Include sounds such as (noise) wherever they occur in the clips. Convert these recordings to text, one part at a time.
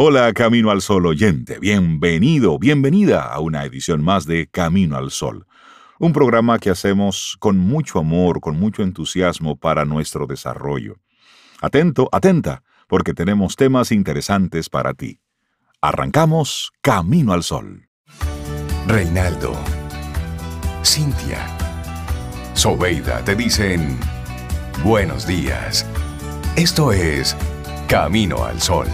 Hola Camino al Sol oyente, bienvenido, bienvenida a una edición más de Camino al Sol, un programa que hacemos con mucho amor, con mucho entusiasmo para nuestro desarrollo. Atento, atenta, porque tenemos temas interesantes para ti. Arrancamos Camino al Sol. Reinaldo, Cintia, Sobeida te dicen buenos días. Esto es Camino al Sol.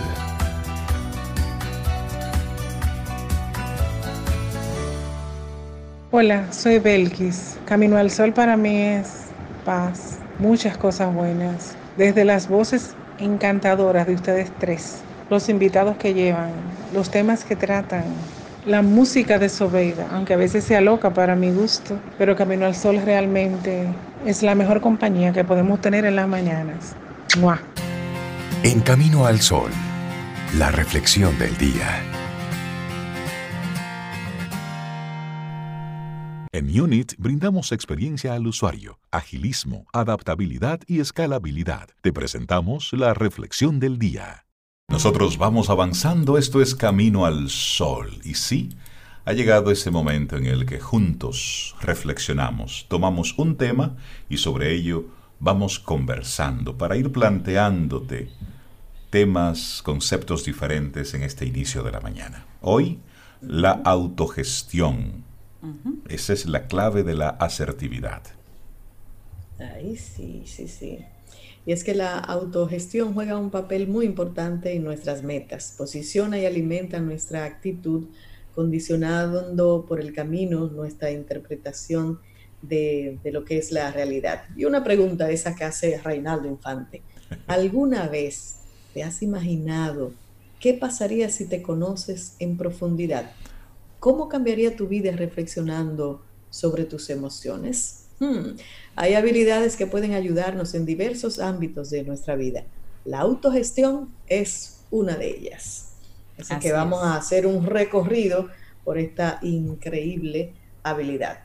Hola, soy Belkis. Camino al Sol para mí es paz, muchas cosas buenas, desde las voces encantadoras de ustedes tres, los invitados que llevan, los temas que tratan, la música de Sobeida, aunque a veces sea loca para mi gusto, pero Camino al Sol realmente es la mejor compañía que podemos tener en las mañanas. En Camino al Sol, la reflexión del día. En Unit brindamos experiencia al usuario, agilismo, adaptabilidad y escalabilidad. Te presentamos la reflexión del día. Nosotros vamos avanzando, esto es Camino al Sol. Y sí, ha llegado ese momento en el que juntos reflexionamos, tomamos un tema y sobre ello vamos conversando para ir planteándote temas, conceptos diferentes en este inicio de la mañana. Hoy, la autogestión esa es la clave de la asertividad. Ay, sí, sí, sí. Y es que la autogestión juega un papel muy importante en nuestras metas, posiciona y alimenta nuestra actitud, condicionando por el camino nuestra interpretación de, de, lo que es la realidad. Y una pregunta esa que hace Reinaldo Infante. (laughs) ¿Alguna vez te has imaginado qué pasaría si te conoces en profundidad? ¿Cómo cambiaría tu vida reflexionando sobre tus emociones? Hmm, hay habilidades que pueden ayudarnos en diversos ámbitos de nuestra vida. La autogestión es una de ellas. Así, que vamos a hacer un recorrido por esta increíble habilidad.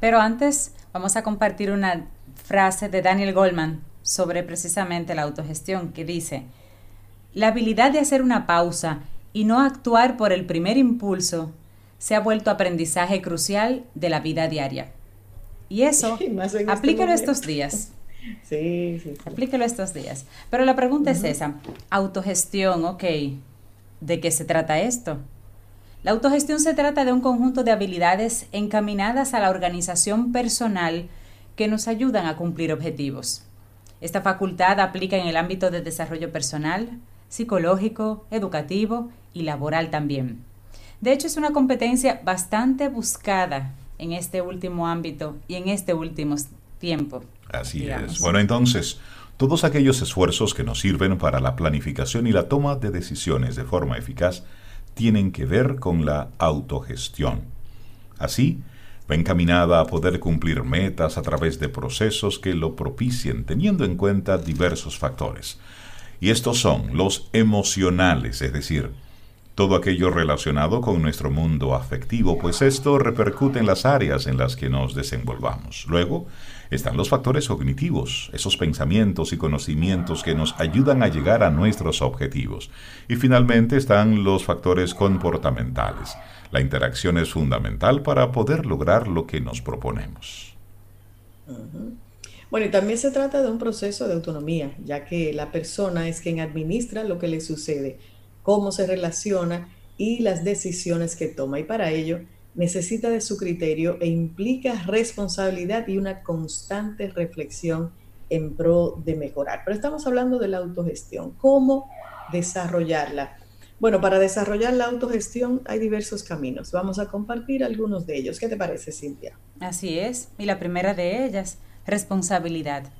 Pero antes vamos a compartir una frase de Daniel Goldman sobre precisamente la autogestión que dice, la habilidad de hacer una pausa y no actuar por el primer impulso se ha vuelto aprendizaje crucial de la vida diaria. Y eso, (laughs) este aplíquelo estos días. (laughs) Sí, sí, sí. Aplíquelo estos días. Pero la pregunta es esa, autogestión, ok, ¿de qué se trata esto? La autogestión se trata de un conjunto de habilidades encaminadas a la organización personal que nos ayudan a cumplir objetivos. Esta facultad aplica en el ámbito de desarrollo personal, psicológico, educativo y laboral también. De hecho, es una competencia bastante buscada en este último ámbito y en este último tiempo. Así es. Bueno, entonces, todos aquellos esfuerzos que nos sirven para la planificación y la toma de decisiones de forma eficaz tienen que ver con la autogestión. Así, va encaminada a poder cumplir metas a través de procesos que lo propicien teniendo en cuenta diversos factores. Y estos son los emocionales, es decir, todo aquello relacionado con nuestro mundo afectivo, pues esto repercute en las áreas en las que nos desenvolvamos. Luego están los factores cognitivos, esos pensamientos y conocimientos que nos ayudan a llegar a nuestros objetivos. Y finalmente están los factores comportamentales. La interacción es fundamental para poder lograr lo que nos proponemos. Bueno, y también se trata de un proceso de autonomía, ya que la persona es quien administra lo que le sucede cómo se relaciona y las decisiones que toma. Y para ello necesita de su criterio e implica responsabilidad y una constante reflexión en pro de mejorar. Pero estamos hablando de la autogestión. ¿Cómo desarrollarla? Bueno, para desarrollar la autogestión hay diversos caminos. Vamos a compartir algunos de ellos. ¿Qué te parece, Cintia? Así es. Y la primera de ellas, responsabilidad.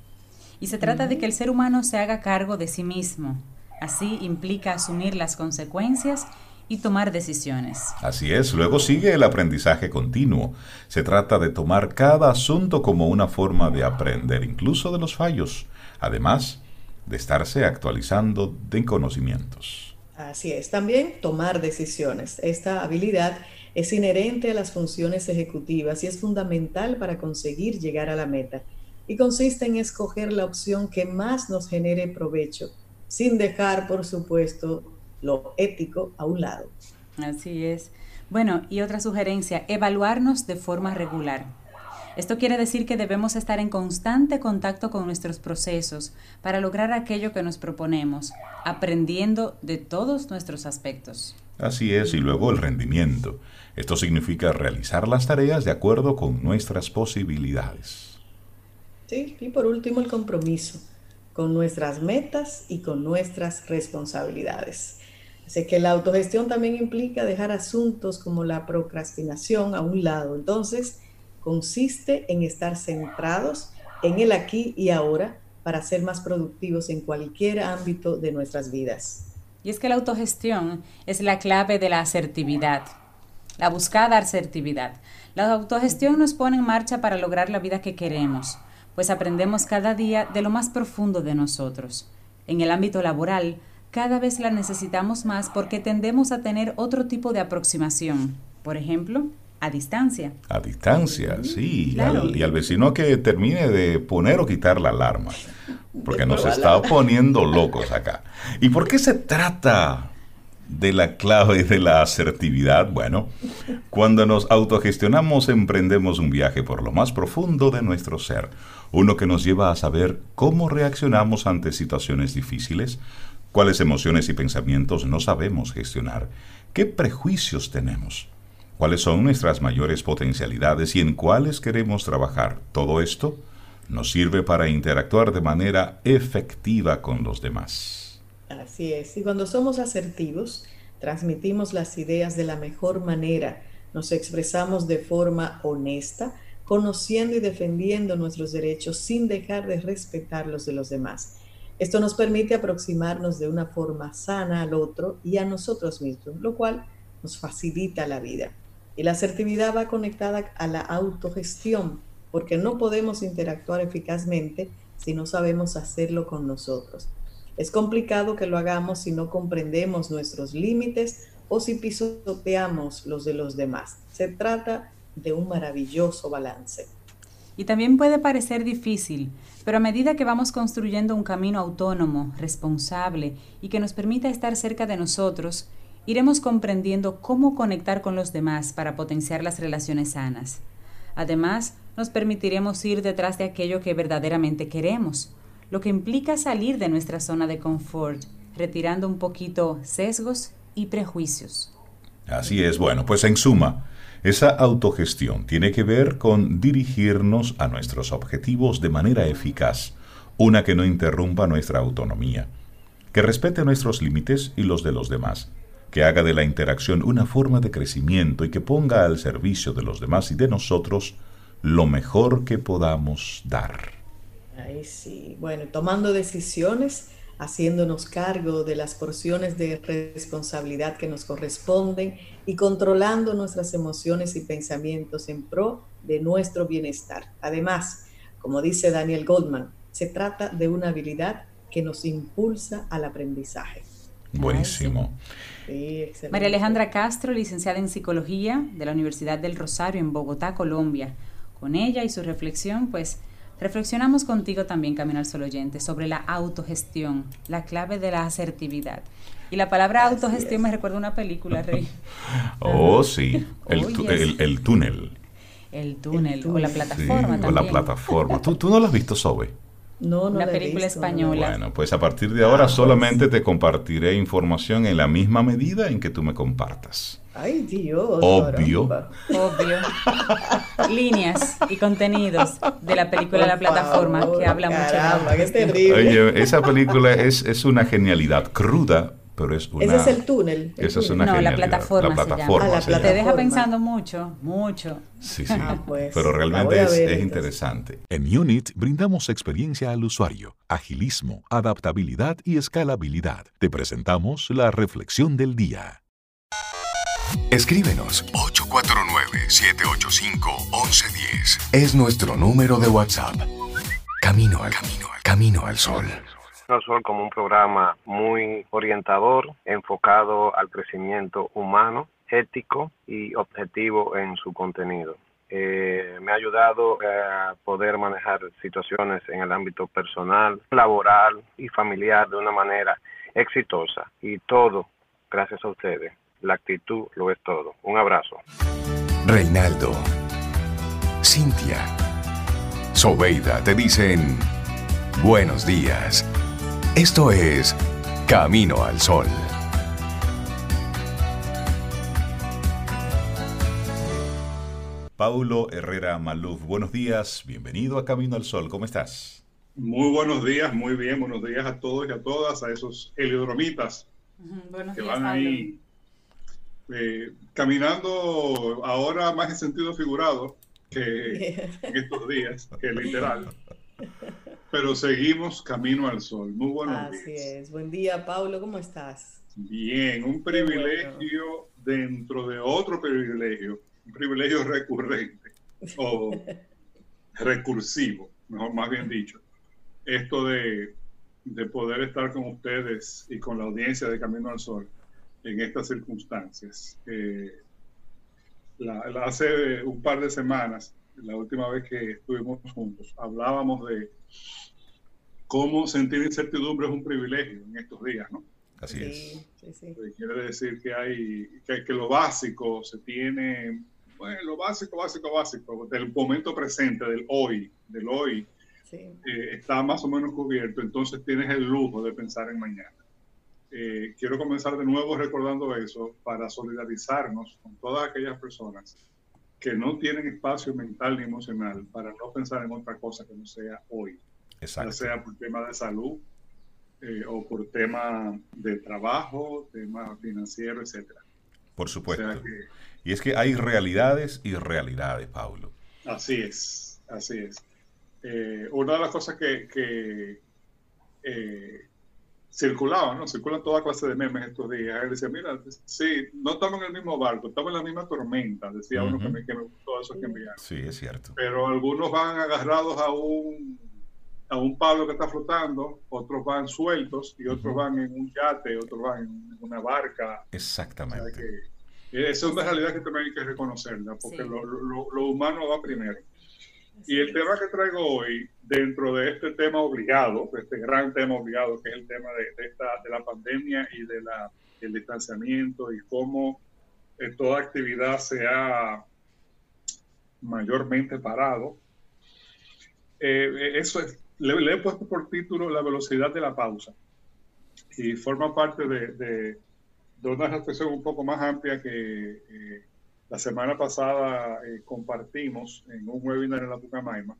Y se trata de que el ser humano se haga cargo de sí mismo, Así implica asumir las consecuencias y tomar decisiones. Así es, luego sigue el aprendizaje continuo. Se trata de tomar cada asunto como una forma de aprender, incluso de los fallos, además de estarse actualizando de conocimientos. Así es, también tomar decisiones. Esta habilidad es inherente a las funciones ejecutivas y es fundamental para conseguir llegar a la meta. Y consiste en escoger la opción que más nos genere provecho sin dejar, por supuesto, lo ético a un lado. Así es. Bueno, y otra sugerencia, evaluarnos de forma regular. Esto quiere decir que debemos estar en constante contacto con nuestros procesos para lograr aquello que nos proponemos, aprendiendo de todos nuestros aspectos. Así es, y luego el rendimiento. Esto significa realizar las tareas de acuerdo con nuestras posibilidades. Sí, y por último el compromiso con nuestras metas y con nuestras responsabilidades. Así que la autogestión también implica dejar asuntos como la procrastinación a un lado. Entonces, consiste en estar centrados en el aquí y ahora para ser más productivos en cualquier ámbito de nuestras vidas. Y es que la autogestión es la clave de la asertividad, la buscada asertividad. La autogestión nos pone en marcha para lograr la vida que queremos, pues aprendemos cada día de lo más profundo de nosotros. En el ámbito laboral, cada vez la necesitamos más porque tendemos a tener otro tipo de aproximación. Por ejemplo, a distancia. A distancia, sí. y al vecino que termine de poner o quitar la alarma. (laughs) Porque nos está (laughs) poniendo locos acá. ¿Y por qué se trata de la clave de la asertividad? Bueno, cuando nos autogestionamos emprendemos un viaje por lo más profundo de nuestro ser. Uno que nos lleva a saber cómo reaccionamos ante situaciones difíciles, cuáles emociones y pensamientos no sabemos gestionar, qué prejuicios tenemos, cuáles son nuestras mayores potencialidades y en cuáles queremos trabajar. Todo esto nos sirve para interactuar de manera efectiva con los demás. Así es, y cuando somos asertivos, transmitimos las ideas de la mejor manera, nos expresamos de forma honesta, conociendo y defendiendo nuestros derechos sin dejar de respetar los de los demás. Esto nos permite aproximarnos de una forma sana al otro y a nosotros mismos, lo cual nos facilita la vida. Y la asertividad va conectada a la autogestión, porque no podemos interactuar eficazmente si no sabemos hacerlo con nosotros. Es complicado que lo hagamos si no comprendemos nuestros límites o si pisoteamos los de los demás. Se trata de un maravilloso balance. Y también puede parecer difícil, pero a medida que vamos construyendo un camino autónomo, responsable y que nos permita estar cerca de nosotros, iremos comprendiendo cómo conectar con los demás para potenciar las relaciones sanas. Además, nos permitiremos ir detrás de aquello que verdaderamente queremos, lo que implica salir de nuestra zona de confort, retirando un poquito sesgos y prejuicios. Así es, bueno, pues en suma, esa autogestión tiene que ver con dirigirnos a nuestros objetivos de manera eficaz, una que no interrumpa nuestra autonomía, que respete nuestros límites y los de los demás, que haga de la interacción una forma de crecimiento y que ponga al servicio de los demás y de nosotros lo mejor que podamos dar. Ay, sí. Bueno, tomando decisiones haciéndonos cargo de las porciones de responsabilidad que nos corresponden y controlando nuestras emociones y pensamientos en pro de nuestro bienestar. Además, como dice Daniel Goldman, se trata de una habilidad que nos impulsa al aprendizaje. Buenísimo. María Alejandra Castro, licenciada en Psicología de la Universidad del Rosario en Bogotá, Colombia. Con ella y su reflexión, pues Reflexionamos contigo también, Camino al Sol Oyente, sobre la autogestión, la clave de la asertividad. Y la palabra autogestión me recuerda una película, Rey. (laughs) oh, sí, el, el, túnel. El túnel, o la plataforma también. O la plataforma. ¿Tú, ¿Tú no la has visto, Sobe? No, no Una película española. Bueno, pues a partir de ahora ah, solamente pues. te compartiré información en la misma medida en que tú me compartas. Ay, Dios. Obvio. Obvio. (laughs) Líneas y contenidos de la película La Plataforma que habla mucho de qué terrible. Oye, esa película es, es una genialidad cruda, pero es una... Ese es el túnel. Esa es una no, la plataforma, la plataforma se llama. Te deja pensando mucho, mucho. Sí, (laughs) sí. Ah, pues, pero realmente es, es interesante. En Unit brindamos experiencia al usuario, agilismo, adaptabilidad y escalabilidad. Te presentamos la reflexión del día. Escríbenos 849-785-1110. Es nuestro número de WhatsApp. Camino al camino, camino al sol. Sol como un programa muy orientador, enfocado al crecimiento humano, ético y objetivo en su contenido. Eh, me ha ayudado a poder manejar situaciones en el ámbito personal, laboral y familiar de una manera exitosa y todo gracias a ustedes. La actitud lo es todo. Un abrazo. Reinaldo, Cintia, Sobeida te dicen buenos días. Esto es Camino al Sol. Paulo Herrera Maluf, buenos días, bienvenido a Camino al Sol, ¿cómo estás? Muy buenos días, muy bien, buenos días a todos y a todas, a esos heliodromitas que van ahí eh, caminando ahora más en sentido figurado que (laughs) en estos días, que literal. (laughs) Pero seguimos camino al sol. Muy buenos días. Así es. Buen día, Paulo, ¿cómo estás? Bien, un privilegio dentro de otro privilegio un privilegio recurrente o (laughs) recursivo, mejor más bien dicho. Esto de, de poder estar con ustedes y con la audiencia de Camino al Sol en estas circunstancias. Eh, la, hace un par de semanas, la última vez que estuvimos juntos, hablábamos de cómo sentir incertidumbre es un privilegio en estos días, ¿no? Así es. Quiere decir que hay que, que, lo básico se tiene bueno, lo básico, básico, básico, del momento presente, del hoy, del hoy, eh, está más o menos cubierto, entonces tienes el lujo de pensar en mañana. Eh, quiero comenzar de nuevo recordando eso para solidarizarnos con todas aquellas personas que no tienen espacio mental ni emocional para no pensar en otra cosa que no sea hoy. Ya sea por tema de salud eh, o por tema de trabajo, tema financiero, etcétera. Por supuesto. Y es que hay realidades y realidades, Pablo. Así es, así es. Eh, una de las cosas que, que eh, circulaban, ¿no? Circulan toda clase de memes estos días. Él decía, mira, sí, no estamos en el mismo barco, estamos en la misma tormenta, decía uno que me, que me gustó eso que enviaron. Sí, es cierto. Pero algunos van agarrados a un, a un palo que está flotando, otros van sueltos y otros van en un yate, otros van en una barca. Exactamente. Esa es una realidad que también hay que reconocerla, porque lo, lo, humano va primero. Y el tema que traigo hoy, dentro de este tema obligado, de este gran tema obligado, que es el tema de, esta, de la pandemia y de la, del distanciamiento y cómo eh, toda actividad se ha mayormente parado, eh, eso es, le, he puesto por título La velocidad de la pausa. Y forma parte de de una reflexión un poco más amplia que eh, la semana pasada eh, compartimos en un webinar en la Pucamaima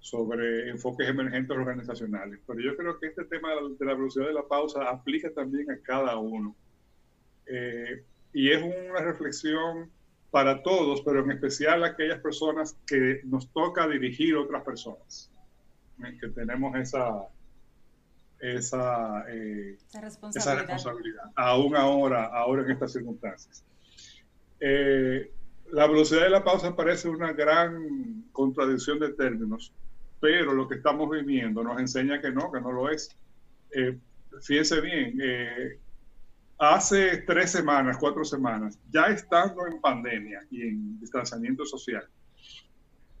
sobre enfoques emergentes organizacionales. Pero yo creo que este tema de la, velocidad de la pausa aplica también a cada uno. Eh, y es una reflexión para todos, pero en especial a aquellas personas que nos toca dirigir otras personas, que tenemos esa, esa, eh, esa, responsabilidad. aún ahora, ahora en estas circunstancias. Eh, la velocidad de la pausa parece una gran contradicción de términos, pero lo que estamos viviendo nos enseña que no, que no lo es. Eh, fíjense bien, eh, hace tres semanas, cuatro semanas, ya estando en pandemia y en distanciamiento social,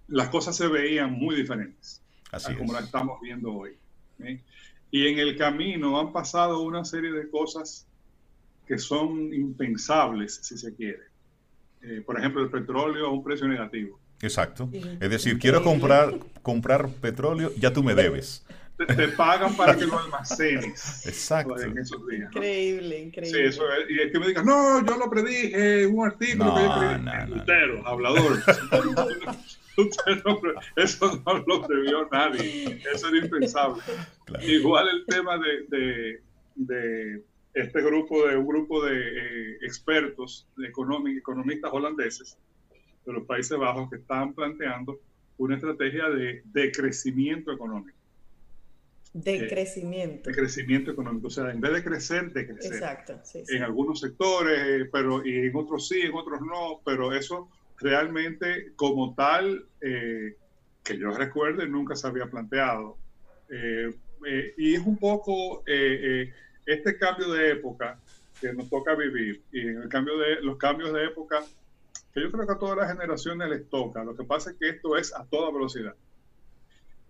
las cosas se veían muy diferentes Así como las estamos viendo hoy. Y en el camino han pasado una serie de cosas que son impensables, si se quiere. Eh, por ejemplo, el petróleo a un precio negativo. Exacto. Es decir, quiero comprar, comprar petróleo, ya tú me debes. Te, pagan para que lo (laughs) almacenes. Exacto. En esos días, Increíble, increíble. Sí, eso es, y el que me diga, no, yo lo predije, un artículo no, que yo predije. No, no, hablador. (laughs) eso no lo previó nadie, eso era impensable. Igual el tema de, de, este grupo, de un grupo de eh, expertos, de economistas holandeses de los Países Bajos que estaban planteando una estrategia de, de crecimiento económico. De eh, crecimiento. De crecimiento económico. O sea, en vez de crecer, de crecer. Exacto. En algunos sectores, pero y en otros sí, en otros no, pero eso realmente como tal, eh, que yo recuerde, nunca se había planteado. Eh, eh, y es un poco este cambio de época que nos toca vivir y en el cambio de los cambios de época que yo creo que a todas las generaciones les toca. Lo que pasa es que esto es a toda velocidad.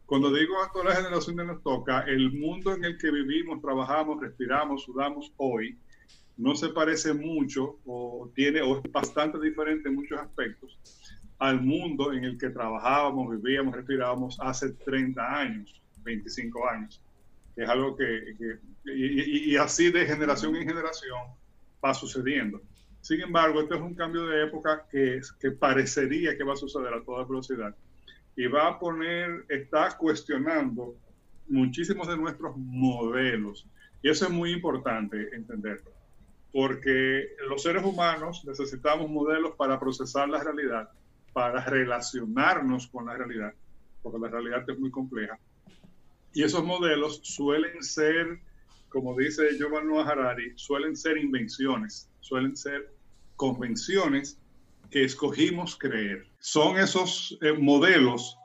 Cuando digo a todas las generaciones nos toca, el mundo en el que vivimos, trabajamos, respiramos, sudamos hoy, no se parece mucho o tiene o es bastante diferente en muchos aspectos al mundo en el que trabajábamos, vivíamos, respirábamos hace 30 años, 25 años. Es algo que, y, así de generación en generación va sucediendo. Sin embargo, esto es un cambio de época que, que parecería que va a suceder a toda velocidad y va a poner, está cuestionando muchísimos de nuestros modelos. Y eso es muy importante entenderlo, porque los seres humanos necesitamos modelos para procesar la realidad, para relacionarnos con la realidad, porque la realidad es muy compleja. Y esos modelos suelen ser, como dice Giovanni Harari, suelen ser invenciones, suelen ser convenciones que escogimos creer. Son esos eh, modelos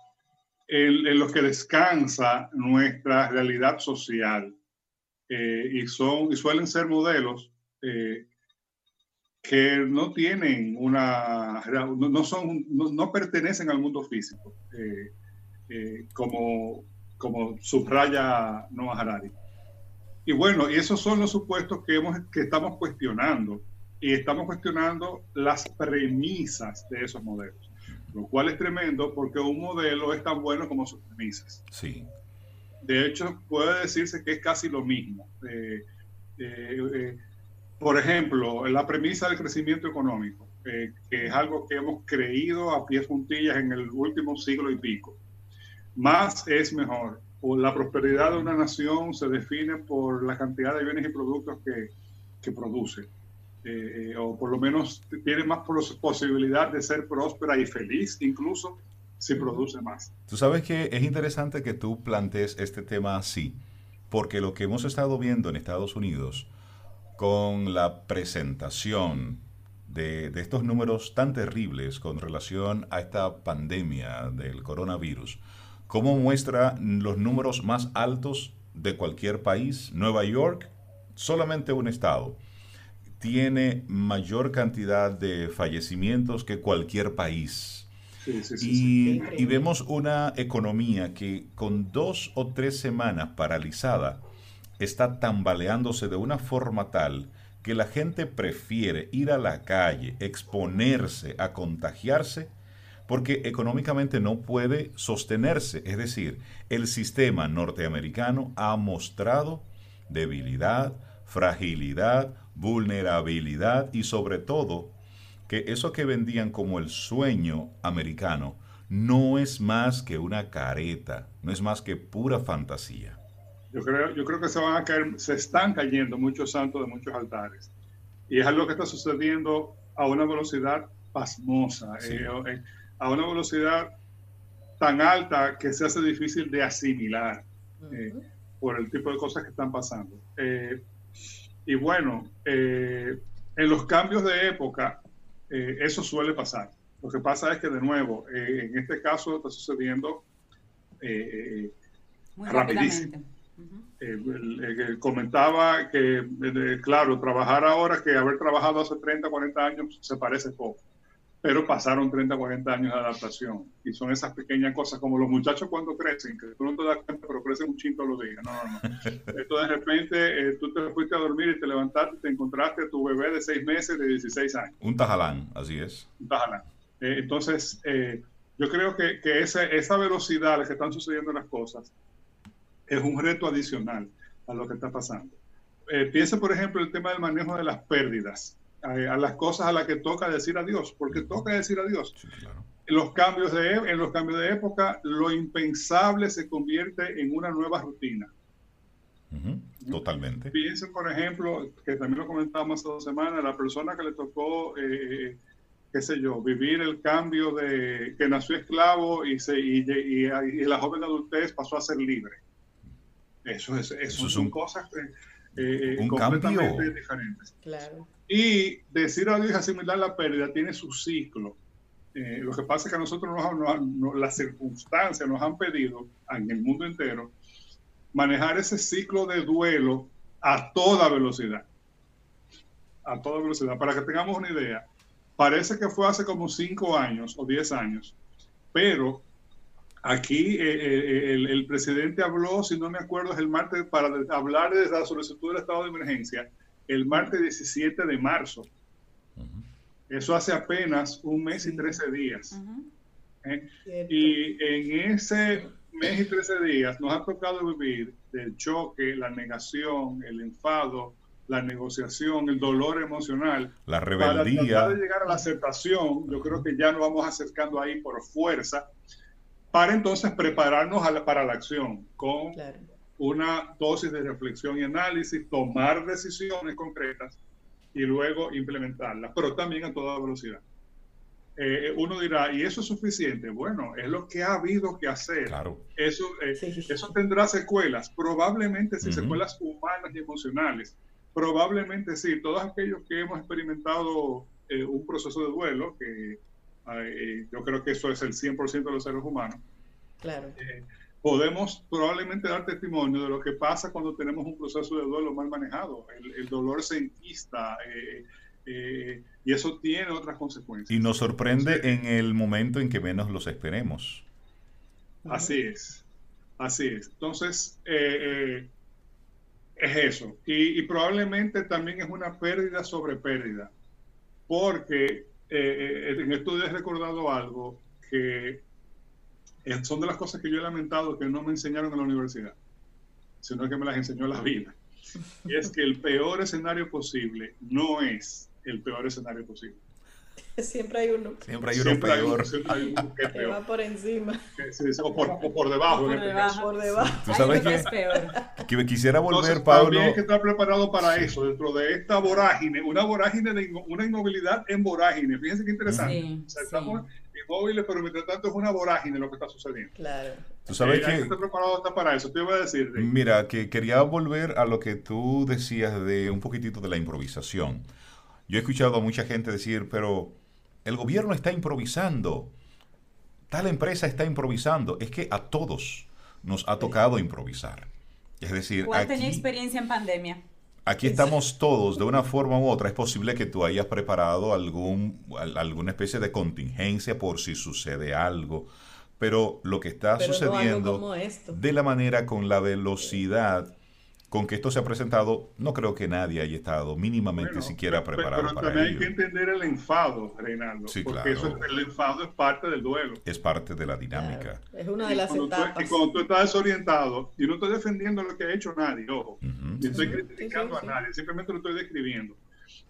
en, los que descansa nuestra realidad social eh, y, son, y suelen ser modelos eh, que no tienen una, no, son, no, pertenecen al mundo físico, como, como subraya Noah Harari. Y bueno, y esos son los supuestos que, hemos, que estamos cuestionando y estamos cuestionando las premisas de esos modelos, lo cual es tremendo porque un modelo es tan bueno como sus premisas. Sí. De hecho, puede decirse que es casi lo mismo. Eh, eh, eh, por ejemplo, la premisa del crecimiento económico, que es algo que hemos creído a pies juntillas en el último siglo y pico. Más es mejor. la prosperidad de una nación se define por la cantidad de bienes y productos que, que produce eh, o por lo menos tiene más posibilidad de ser próspera y feliz, incluso si produce más. Tú sabes que es interesante que tú plantees este tema así, porque lo que hemos estado viendo en Estados Unidos con la presentación de, de estos números tan terribles con relación a esta pandemia del coronavirus, cómo muestra los números más altos de cualquier país, Nueva York, solamente un estado. Tiene mayor cantidad de fallecimientos que cualquier país. y, y, vemos una economía que con dos o tres semanas paralizada está tambaleándose de una forma tal que la gente prefiere ir a la calle, exponerse a contagiarse, porque económicamente no puede sostenerse. Es decir, el sistema norteamericano ha mostrado debilidad, fragilidad, vulnerabilidad y sobre todo que eso que vendían como el sueño americano no es más que una careta, no es más que pura fantasía. Yo creo, yo creo que se van a caer, se están cayendo muchos santos de muchos altares. Y es algo que está sucediendo a una velocidad pasmosa, eh, eh, a una velocidad tan alta que se hace difícil de asimilar eh, por el tipo de cosas que están pasando. Y bueno, eh, en los cambios de época, eh, eso suele pasar. Lo que pasa es que, de nuevo, eh, en este caso está sucediendo rapidísimo. comentaba que, claro, trabajar ahora que haber trabajado hace 30, 40 años se parece poco pero pasaron 30, 40 años de adaptación. Y son esas pequeñas cosas, como los muchachos cuando crecen, que tú no te das cuenta, pero crecen un chinto los días. No, no, no. (laughs) Esto de repente, eh, tú te fuiste a dormir y te levantaste y te encontraste a tu bebé de 6 meses, de 16 años. Un tajalán, así es. Un tajalán. Eh, entonces, eh, yo creo que, que esa, esa velocidad a la que están sucediendo las cosas es un reto adicional a lo que está pasando. piensa, por ejemplo, el tema del manejo de las pérdidas a, las cosas a las que toca decir adiós, porque toca decir adiós. En, los cambios de, en los cambios de época, lo impensable se convierte en una nueva rutina. Totalmente. Piensen, por ejemplo, que también lo comentábamos hace dos semanas, la persona que le tocó, eh, qué sé yo, vivir el cambio de que nació esclavo y, se, y, la joven adultez pasó a ser libre. Eso, es, eso, son cosas eh, un completamente diferentes. Claro. Y decir adiós y asimilar la pérdida tiene su ciclo. Eh, lo que pasa es que a nosotros nos, las circunstancias nos han pedido en el mundo entero manejar ese ciclo de duelo a toda velocidad. A toda velocidad. Para que tengamos una idea, parece que fue hace como cinco años o diez años, pero aquí eh, eh, el, el, presidente habló, si no me acuerdo, es el martes para hablar de la solicitud del estado de emergencia el martes 17 de marzo. Eso hace apenas un mes y 13 días. ¿eh? Y en ese mes y 13 días nos ha tocado vivir del choque, la negación, el enfado, la negociación, el dolor emocional. La rebeldía. Para de llegar a la aceptación, yo creo que ya nos vamos acercando ahí por fuerza, para entonces prepararnos para la acción con una dosis de reflexión y análisis, tomar decisiones concretas y luego implementarlas, pero también a toda velocidad. Eh, uno dirá, ¿y eso es suficiente? Bueno, es lo que ha habido que hacer. Claro. Eso, eh, eso tendrá secuelas, probablemente sí, secuelas humanas y emocionales. Probablemente sí, todos aquellos que hemos experimentado eh, un proceso de duelo, que yo creo que eso es el 100% de los seres humanos, claro. Podemos probablemente dar testimonio de lo que pasa cuando tenemos un proceso de duelo mal manejado. El, el dolor se enquista. Eh, y eso tiene otras consecuencias. Y nos sorprende en el momento en que menos los esperemos. Así es, así es. Entonces, eh, eh, es eso. Y, probablemente también es una pérdida sobre pérdida, porque en esto he recordado algo que son de las cosas que yo he lamentado que no me enseñaron en la universidad, sino que me las enseñó la vida. Y (laughs) es que el peor escenario posible no es el peor escenario posible. (laughs) Siempre hay uno. Siempre hay uno peor. Hay uno, que, va por encima. o, por, debajo. Por, este debajo. por debajo. ¿Tú sabes? Es peor. Que quisiera volver, Pablo. También hay que estar preparado para eso, dentro de esta vorágine, una vorágine de una inmovilidad en vorágine. Fíjense qué interesante. Sí, o sea, estamos inmóviles, pero mientras tanto es una vorágine lo que está sucediendo. Claro. Tú sabes eh, que. Hay que estar preparado hasta para eso. Te iba a decir. Mira, que quería volver a lo que tú decías de un poquitito de la improvisación. Yo he escuchado a mucha gente decir, pero el gobierno está improvisando, tal empresa está improvisando. Es que a todos nos ha tocado improvisar. Es decir, ¿cuál tenía experiencia en pandemia? Aquí estamos todos de una forma u otra. Es posible que tú hayas preparado algún, alguna especie de contingencia por si sucede algo. Pero lo que está sucediendo de la manera con la velocidad con que esto se ha presentado, no creo que nadie haya estado mínimamente siquiera preparado pero, pero también hay que entender el enfado, Reinaldo. Sí, porque eso, el enfado es parte del duelo. Es parte de la dinámica. Es una de las etapas. y cuando tú estás desorientado, y no estoy defendiendo lo que ha hecho nadie, ojo, ni estoy criticando a nadie, simplemente lo estoy describiendo.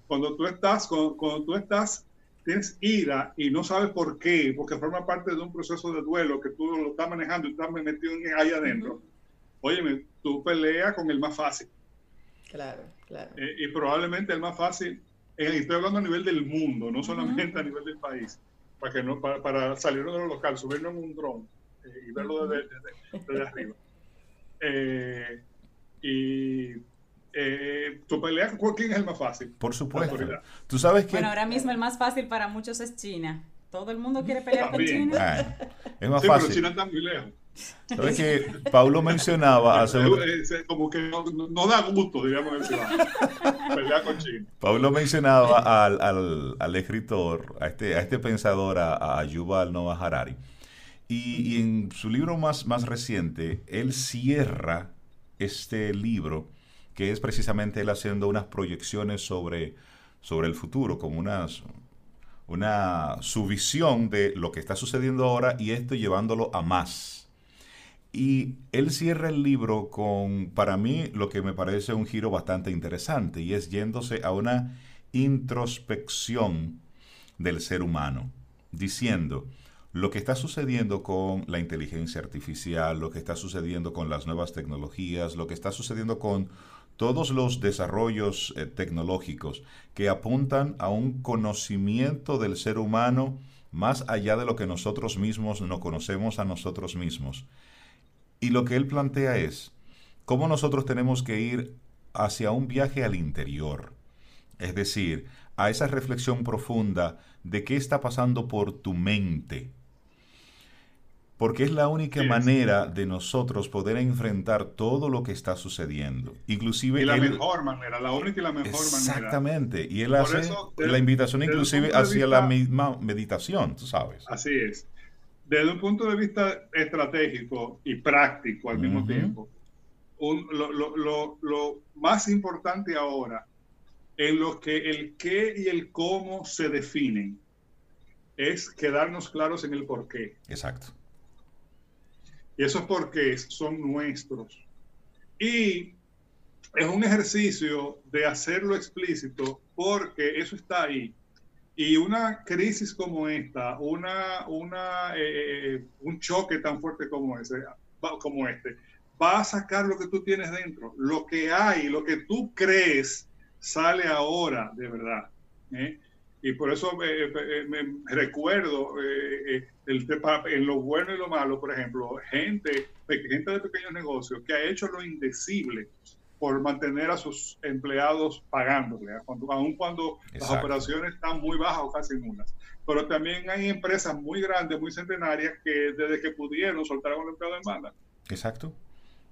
Cuando tú estás, cuando, tú estás tienes ira y no sabes por qué, porque forma parte de un proceso de duelo que tú lo estás manejando y estás metido ahí adentro. Óyeme, tú peleas con el más fácil. Claro, claro. Eh, y probablemente el más fácil, eh, estoy hablando a nivel del mundo, no solamente a nivel del país, para, que no, para, para salirnos de lo local, subirnos en un dron eh, y verlo desde, desde, arriba. y tu pelea con quién es el más fácil. Por supuesto. Tú sabes que. Bueno, ahora mismo el más fácil para muchos es China. Todo el mundo quiere pelear con China. Ah, es más sí, fácil. Pero China está muy lejos. ¿Sabes que Pablo mencionaba hace un... Como que no, no, da gusto, con China. Pablo mencionaba al, al, al, escritor, a este, a este pensador, a, a Yuval Noah Harari. Y, y, en su libro más, más reciente, él cierra este libro, que es precisamente él haciendo unas proyecciones sobre, sobre el futuro, como unas, una, su visión de lo que está sucediendo ahora y esto llevándolo a más y él cierra el libro con, para mí, lo que me parece un giro bastante interesante, y es yéndose a una introspección del ser humano, diciendo, lo que está sucediendo con la inteligencia artificial, lo que está sucediendo con las nuevas tecnologías, lo que está sucediendo con todos los desarrollos eh, tecnológicos que apuntan a un conocimiento del ser humano más allá de lo que nosotros mismos no conocemos a nosotros mismos y lo que él plantea es cómo nosotros tenemos que ir hacia un viaje al interior, es decir, a esa reflexión profunda de qué está pasando por tu mente. Porque es la única manera de nosotros poder enfrentar todo lo que está sucediendo. Inclusive... Y la mejor manera, la única y la mejor manera. Exactamente. Y él hace la invitación inclusive hacia la misma meditación, tú sabes. Así es desde un punto de vista estratégico y práctico al mismo tiempo, lo, más importante ahora en lo que el qué y el cómo se definen. Es quedarnos claros en el por qué. Exacto. Y esos porqués son nuestros. Y es un ejercicio de hacerlo explícito porque eso está ahí. Y una crisis como esta, una, una, eh, eh, un choque tan fuerte como, ese, como este, va a sacar lo que tú tienes dentro. Lo que hay, lo que tú crees, sale ahora de verdad. ¿eh? Y por eso me recuerdo el, en lo bueno y lo malo, por ejemplo, gente, gente de pequeños negocios que ha hecho lo indecible por mantener a sus empleados pagándole, cuando, aun cuando las operaciones están muy bajas o casi nulas. Pero también hay empresas muy grandes, muy centenarias, que desde que pudieron soltaron al empleado en banda. Exacto.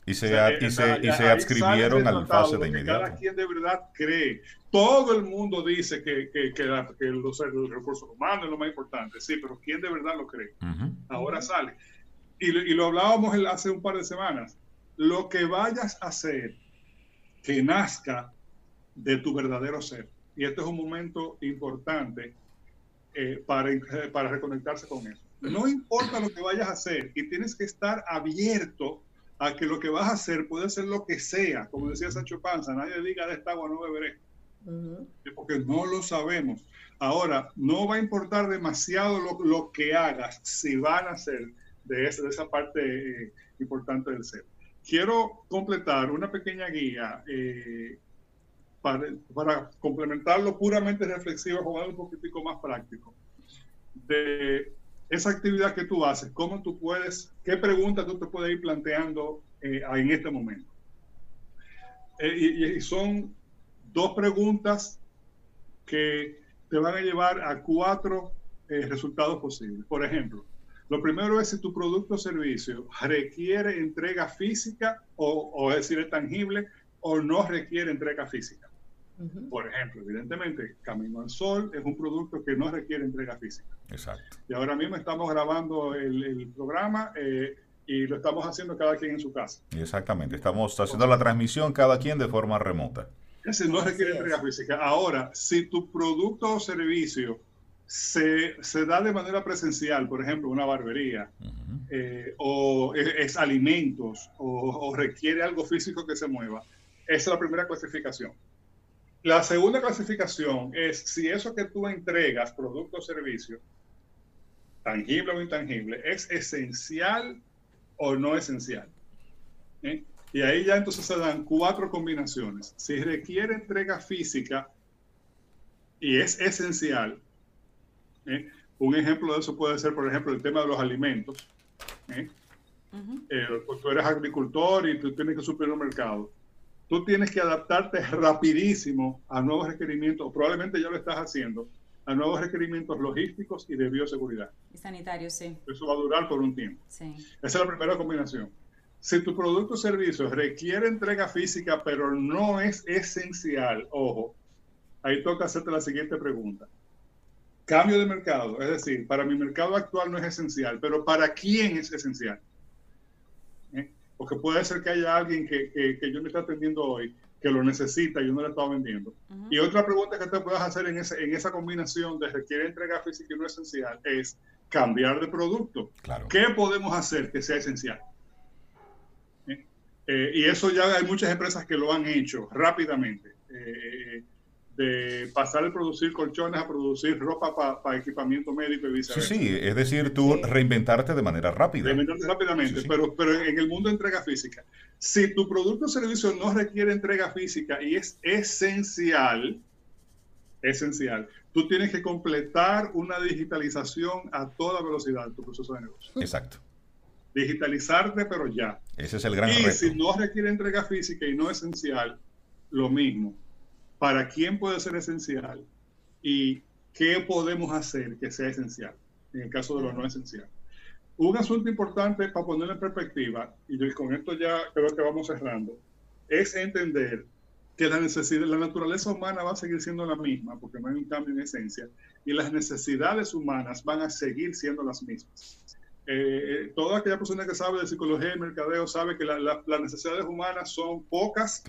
Y se, y se, y se adscribieron al fase de inmediato. Cada quien de verdad cree. Todo el mundo dice que, que, que, los, recursos humanos es lo más importante. Sí, pero ¿quién de verdad lo cree? Ahora sale. Y, y lo hablábamos hace un par de semanas. Lo que vayas a hacer que nazca de tu verdadero ser. Y este es un momento importante eh, para, para reconectarse con eso. No importa lo que vayas a hacer y tienes que estar abierto a que lo que vas a hacer puede ser lo que sea. Como decía Sancho Panza, nadie diga de esta agua no beberé. Porque no lo sabemos. Ahora, no va a importar demasiado lo, lo que hagas si van a ser de, esa, de esa parte eh, importante del ser quiero completar una pequeña guía eh, para, para, complementarlo puramente reflexivo, jugar un poquitico más práctico de esa actividad que tú haces, cómo tú puedes, qué preguntas tú te puedes ir planteando eh, en este momento. Eh, y, son dos preguntas que te van a llevar a cuatro resultados posibles. Por ejemplo, lo primero es si tu producto o servicio requiere entrega física o, o es decir, es tangible o no requiere entrega física. Por ejemplo, evidentemente, Camino al Sol es un producto que no requiere entrega física. Exacto. Y ahora mismo estamos grabando el, programa eh, y lo estamos haciendo cada quien en su casa. Exactamente, estamos haciendo la transmisión cada quien de forma remota. Ese no requiere entrega física. Ahora, si tu producto o servicio se, se, da de manera presencial, por ejemplo, una barbería, eh, o es, alimentos, o, requiere algo físico que se mueva, esa es la primera clasificación. La segunda clasificación es si eso que tú entregas, producto o servicio, tangible o intangible, es esencial o no esencial. ¿eh? Y ahí ya entonces se dan cuatro combinaciones. Si requiere entrega física y es esencial, ¿eh? Un ejemplo de eso puede ser, por ejemplo, el tema de los alimentos. ¿eh? Eh, pues tú eres agricultor y tú tienes que suplir un mercado. Tú tienes que adaptarte rapidísimo a nuevos requerimientos, probablemente ya lo estás haciendo, a nuevos requerimientos logísticos y de bioseguridad. Y sanitarios, sí. Eso va a durar por un tiempo. Sí. Esa es la primera combinación. Si tu producto o servicio requiere entrega física, pero no es esencial, ojo, ahí toca hacerte la siguiente pregunta. Cambio de mercado, es decir, para mi mercado actual no es esencial, pero ¿para quién es esencial? ¿Eh? Porque puede ser que haya alguien que, que, yo me está atendiendo hoy que lo necesita y yo no le estaba vendiendo. Y otra pregunta que te puedas hacer en, ese, en esa combinación de requiere entrega física y no esencial es cambiar de producto. Claro. ¿Qué podemos hacer que sea esencial? ¿Eh? Eh, y eso ya hay muchas empresas que lo han hecho rápidamente de pasar de producir colchones a producir ropa para equipamiento médico y viceversa. Sí, sí, es decir, tú reinventarte de manera rápida. Reinventarte rápidamente, Pero, pero en el mundo de entrega física, si tu producto o servicio no requiere entrega física y es esencial, esencial, tú tienes que completar una digitalización a toda velocidad de tu proceso de negocio. Exacto. Digitalizarte, pero ya. Ese es el gran y reto. si no requiere entrega física y no esencial, lo mismo para quién puede ser esencial y qué podemos hacer que sea esencial, en el caso de lo no esencial. Un asunto importante para ponerlo en perspectiva, y con esto ya creo que vamos cerrando, es entender que la necesidad, la naturaleza humana va a seguir siendo la misma, porque no hay un cambio en esencia, y las necesidades humanas van a seguir siendo las mismas. Eh, toda aquella persona que sabe de psicología y mercadeo sabe que las necesidades humanas son pocas,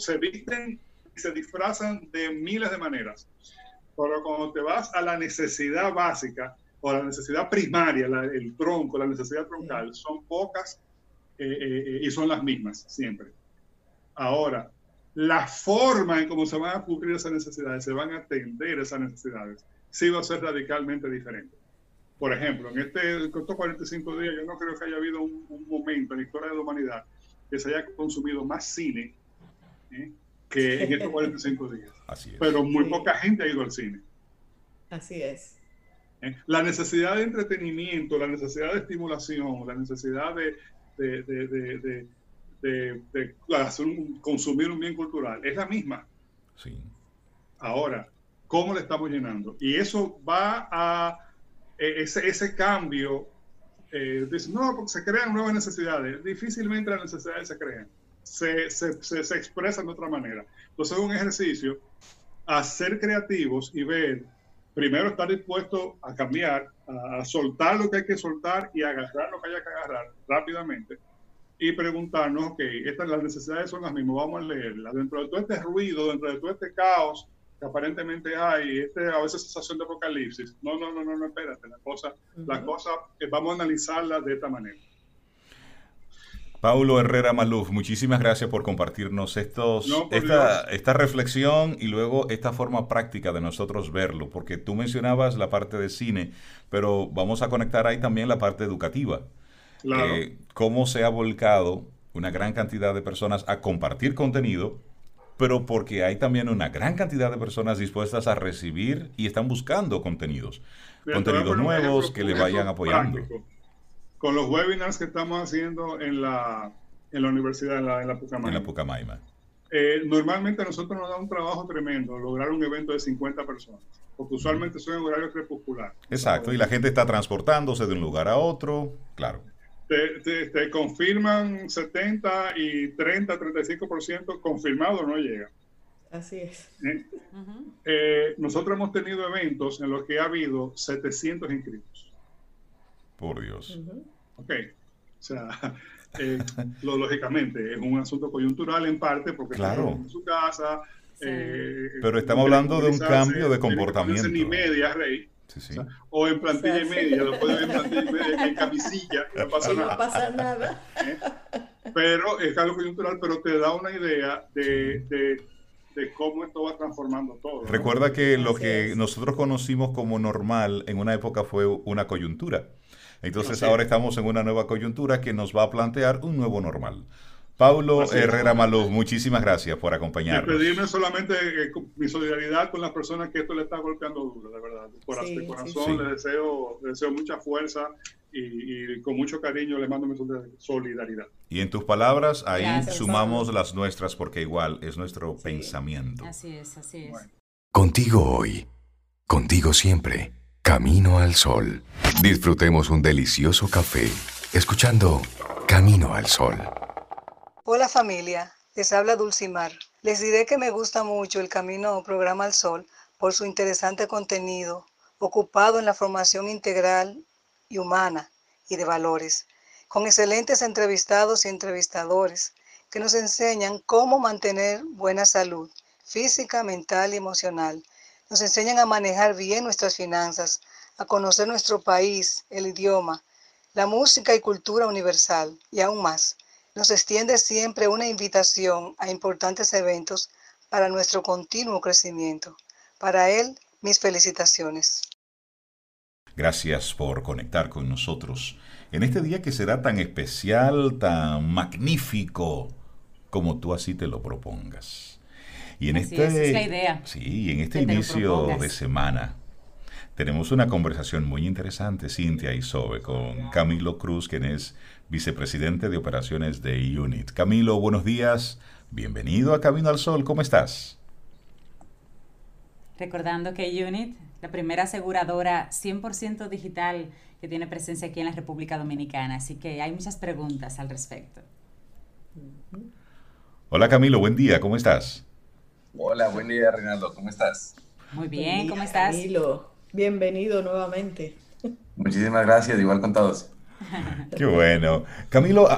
se visten se disfrazan de miles de maneras. Pero cuando te vas a la necesidad básica o a la necesidad primaria, el tronco, la necesidad troncal, son pocas eh, eh, eh, y son las mismas siempre. Ahora, la forma en cómo se van a cubrir esas necesidades, se van a atender esas necesidades, sí va a ser radicalmente diferente. Por ejemplo, en este, estos 45 días, yo no creo que haya habido un, momento en la historia de la humanidad que se haya consumido más cine que en estos 45 días. Así es. Pero muy poca gente ha ido al cine. Así es. La necesidad de entretenimiento, la necesidad de estimulación, la necesidad de, de, de, de, de consumir un bien cultural es la misma. Sí. Ahora, ¿cómo le estamos llenando? Y eso va a, e, ese, ese cambio, eh, no, porque se crean nuevas necesidades. Difícilmente las necesidades se crean. Se, se, se, expresan de otra manera. Entonces es un ejercicio a ser creativos y ver, primero estar dispuesto a cambiar, a soltar lo que hay que soltar y agarrar lo que haya que agarrar rápidamente y preguntarnos, ok, estas las necesidades son las mismas, vamos a leerlas. Dentro de todo este ruido, dentro de todo este caos que aparentemente hay, este, a veces sensación de apocalipsis, no, no, no, no, no espérate, la cosa, la cosa, eh, vamos a analizarla de esta manera. Paulo Herrera Maluf, muchísimas gracias por compartirnos estos, esta, esta, reflexión y luego esta forma práctica de nosotros verlo, porque tú mencionabas la parte de cine, pero vamos a conectar ahí también la parte educativa. Eh, cómo se ha volcado una gran cantidad de personas a compartir contenido, pero porque hay también una gran cantidad de personas dispuestas a recibir y están buscando contenidos, contenidos nuevos que le vayan apoyando. Con los webinars que estamos haciendo en la, en la universidad, en la, en la Pucamaima. En la Pucamaima. Eh, normalmente a nosotros nos da un trabajo tremendo lograr un evento de 50 personas, porque usualmente son en horario crepuscular. Exacto, y la gente está transportándose de un lugar a otro, claro te, confirman 70 y 30, 35% confirmado no llega. Así es. ¿Eh? Eh, nosotros hemos tenido eventos en los que ha habido 700 inscritos. Por Dios. Ok. O sea, (laughs) eh, lógicamente es un asunto coyuntural en parte porque claro. en su casa. Pero estamos hablando de un cambio de comportamiento. Ni media, Rey o en plantilla y media, lo pueden en plantilla y media, en camisilla, no (laughs) pasa nada. No pasa nada. ¿Eh? Pero es algo coyuntural, pero te da una idea de, de, de, cómo esto va transformando todo. Recuerda que lo que nosotros conocimos como normal en una época fue una coyuntura. Entonces ahora estamos en una nueva coyuntura que nos va a plantear un nuevo normal. Paulo Herrera Maluz, muchísimas gracias por acompañarnos. Pedirme solamente eh, mi solidaridad con las personas que esto le está golpeando duro, de verdad. Por sí, corazón Le, deseo, deseo mucha fuerza y, con mucho cariño le mando mi solidaridad. Y en tus palabras, ahí sumamos las nuestras porque igual es nuestro pensamiento. Así es, así es. Contigo hoy, contigo siempre, camino al sol. Disfrutemos un delicioso café, escuchando Camino al Sol. Hola familia, les habla Dulcimar. Les diré que me gusta mucho el Camino Programa al Sol por su interesante contenido, ocupado en la formación integral y humana y de valores, con excelentes entrevistados y entrevistadores que nos enseñan cómo mantener buena salud física, mental y emocional. Nos enseñan a manejar bien nuestras finanzas, a conocer nuestro país, el idioma, la música y cultura universal y aún más nos extiende siempre una invitación a importantes eventos para nuestro continuo crecimiento. Para él, mis felicitaciones. Gracias por conectar con nosotros en este día que será tan especial, tan magnífico, como tú así te lo propongas. Y en este, es la idea. Sí, en este inicio de semana tenemos una conversación muy interesante, Cintia y Sobe, con Camilo Cruz, quien es vicepresidente de operaciones de UNIT. Camilo, buenos días. Bienvenido a Camino al Sol. ¿Cómo estás? Recordando que UNIT, la primera aseguradora 100% digital que tiene presencia aquí en la República Dominicana. Así que hay muchas preguntas al respecto. Hola Camilo, buen día. ¿Cómo estás? Hola, buen día Reinaldo. ¿Cómo estás? Muy bien, ¿cómo estás? Camilo, bienvenido nuevamente. Muchísimas gracias, igual con todos. (laughs) Qué bueno. Camilo,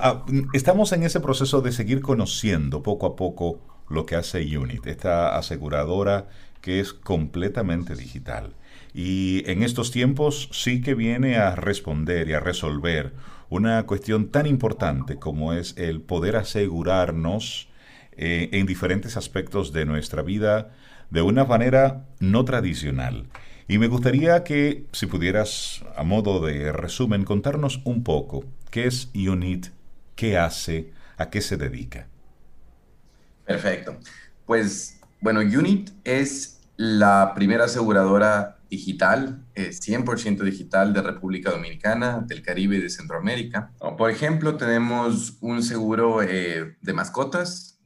estamos en ese proceso de seguir conociendo poco a poco lo que hace Unit, esta aseguradora que es completamente digital. Y en estos tiempos sí que viene a responder y a resolver una cuestión tan importante como es el poder asegurarnos eh, en diferentes aspectos de nuestra vida de una manera no tradicional. Y me gustaría que, si pudieras, a modo de resumen, contarnos un poco qué es UNIT, qué hace, a qué se dedica. Perfecto. Pues, bueno, UNIT es la primera aseguradora digital, 100% eh, digital de República Dominicana, del Caribe y de Centroamérica. Por ejemplo, tenemos un seguro eh, de mascotas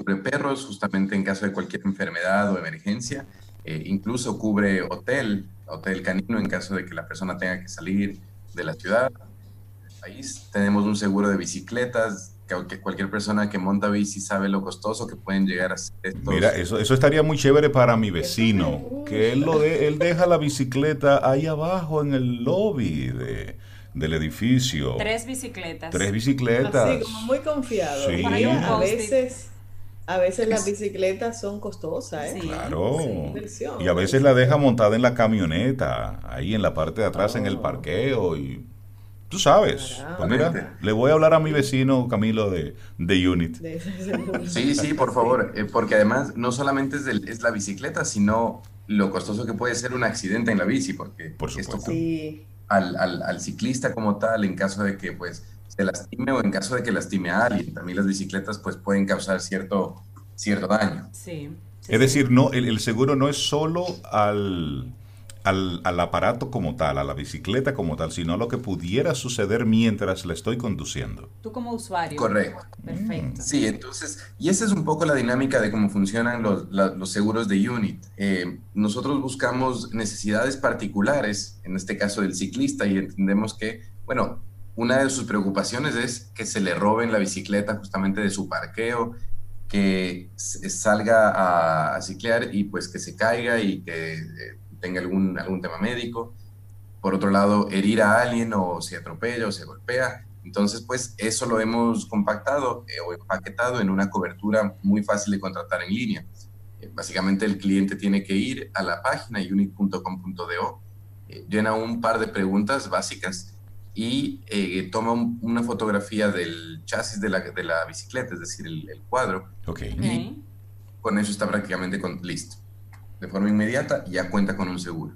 cubre perros justamente en caso de cualquier enfermedad o emergencia. Eh, incluso cubre hotel, hotel canino en caso de que la persona tenga que salir de la ciudad, del país. Tenemos un seguro de bicicletas que cualquier persona que monta bici sabe lo costoso que pueden llegar a ser Mira, eso, eso estaría muy chévere para mi vecino, que él, lo de, él deja la bicicleta ahí abajo en el lobby de, del edificio. Tres bicicletas. Tres bicicletas. Así, como muy confiado. Sí. A veces... A veces las bicicletas son costosas, ¿eh? Claro. y a veces la deja montada en la camioneta, ahí en la parte de atrás en el parqueo y Tú sabes. Pues mira, le voy a hablar a mi vecino Camilo de, de Unit. Sí, sí, por favor. Eh, porque además no solamente es, es, la bicicleta, sino lo costoso que puede ser un accidente en la bici. Porque por supuesto. Esto, al, al, al, ciclista como tal, en caso de que pues se lastime o en caso de que lastime a alguien, también las bicicletas pues pueden causar cierto, cierto daño. Sí. es decir, no, el, el seguro no es solo al al, aparato como tal, a la bicicleta como tal, sino a lo que pudiera suceder mientras la estoy conduciendo. Tú como usuario. Correcto. Perfecto. Sí, entonces, y esa es un poco la dinámica de cómo funcionan los, los seguros de Unit. Eh, nosotros buscamos necesidades particulares, en este caso del ciclista, y entendemos que, bueno, una de sus preocupaciones es que se le roben la bicicleta justamente de su parqueo, que salga a, ciclear y pues que se caiga y que eh, tenga algún, algún tema médico. Por otro lado, herir a alguien o se atropella o se golpea. Entonces, pues eso lo hemos compactado eh, o empaquetado en una cobertura muy fácil de contratar en línea. Eh, básicamente el cliente tiene que ir a la página unit.com.do, eh, llena un par de preguntas básicas y toma una fotografía del chasis de la, de la, bicicleta, es decir, el, cuadro. Ok. Y con eso está prácticamente listo de forma inmediata ya cuenta con un seguro.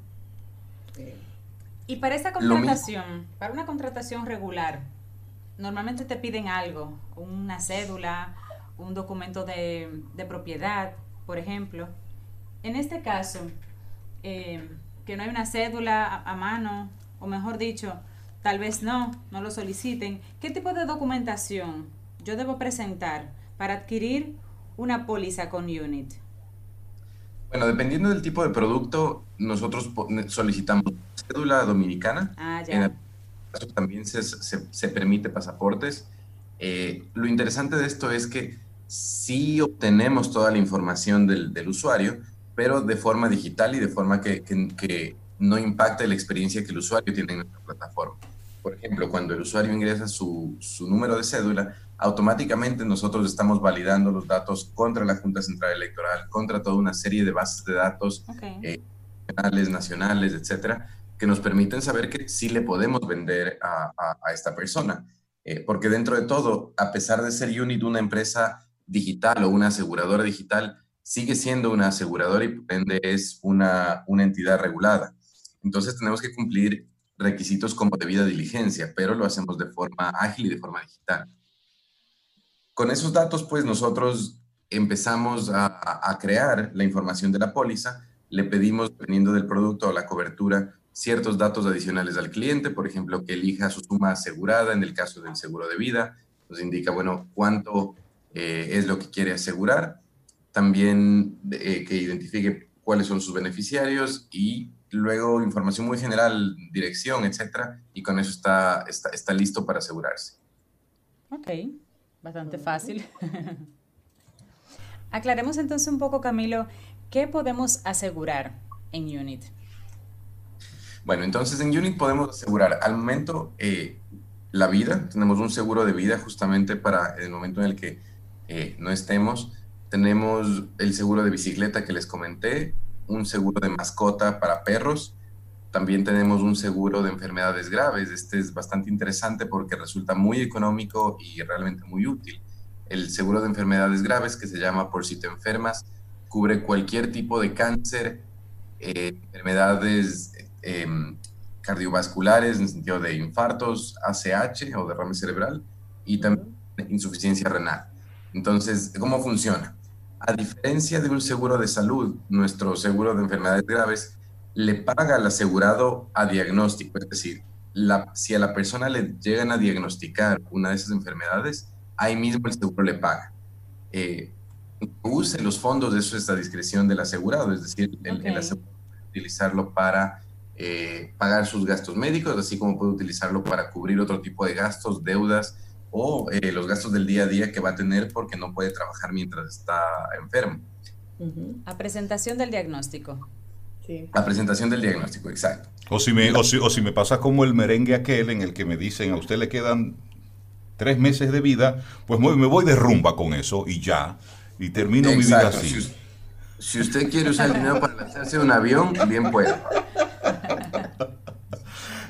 Y para esa contratación, para una contratación regular, normalmente te piden algo, una cédula, un documento de, propiedad, por ejemplo. En este caso, eh, que no hay una cédula a, a, mano, o mejor dicho, tal vez no, no lo soliciten, ¿qué tipo de documentación yo debo presentar para adquirir una póliza con Unit? Bueno, dependiendo del tipo de producto, nosotros solicitamos cédula dominicana. Ah, ya. En el caso también se, se, permite pasaportes. Eh, lo interesante de esto es que sí obtenemos toda la información del, del usuario, pero de forma digital y de forma que, que, que, no impacte la experiencia que el usuario tiene en nuestra plataforma. Por ejemplo, cuando el usuario ingresa su, su número de cédula, automáticamente nosotros estamos validando los datos contra la Junta Central Electoral, contra toda una serie de bases de datos eh, nacionales, etcétera, que nos permiten saber que sí le podemos vender a, esta persona. Eh, porque dentro de todo, a pesar de ser Unit una empresa digital o una aseguradora digital, sigue siendo una aseguradora y por ende es una, una entidad regulada. Entonces tenemos que cumplir requisitos como debida diligencia, pero lo hacemos de forma ágil y de forma digital. Con esos datos, pues nosotros empezamos a, crear la información de la póliza, le pedimos, dependiendo del producto o la cobertura, ciertos datos adicionales al cliente, por ejemplo, que elija su suma asegurada en el caso del seguro de vida, nos indica, bueno, cuánto eh, es lo que quiere asegurar, también eh, que identifique cuáles son sus beneficiarios y luego información muy general, dirección, etcétera, y con eso está, está, está listo para asegurarse. Ok. Bastante fácil. (laughs) Aclaremos entonces un poco, Camilo, ¿qué podemos asegurar en Unit? Bueno, entonces en Unit podemos asegurar al momento eh, la vida, tenemos un seguro de vida justamente para el momento en el que eh, no estemos. tenemos el seguro de bicicleta que les comenté, un seguro de mascota para perros, también tenemos un seguro de enfermedades graves. Este es bastante interesante porque resulta muy económico y realmente muy útil. El seguro de enfermedades graves, que se llama Por si te enfermas, cubre cualquier tipo de cáncer, eh, enfermedades em, cardiovasculares en el sentido de infartos, ACH o derrame cerebral y también insuficiencia renal. Entonces, ¿cómo funciona? A diferencia de un seguro de salud, nuestro seguro de enfermedades graves le paga al asegurado a diagnóstico, es decir, la, si a la persona le llegan a diagnosticar una de esas enfermedades, ahí mismo el seguro le paga. Eh, use los fondos, de eso es la discreción del asegurado, es decir, el, el asegurado puede utilizarlo para eh, pagar sus gastos médicos, así como puede utilizarlo para cubrir otro tipo de gastos, deudas o eh, los gastos del día a día que va a tener porque no puede trabajar mientras está enfermo. A presentación del diagnóstico. Sí. La presentación del diagnóstico, exacto. O si, me, o, si, o si me pasa como el merengue aquel en el que me dicen a usted le quedan tres meses de vida, pues me voy de rumba con eso y ya, y termino mi vida así. Si, usted quiere usar el dinero para lanzarse un avión, bien puede.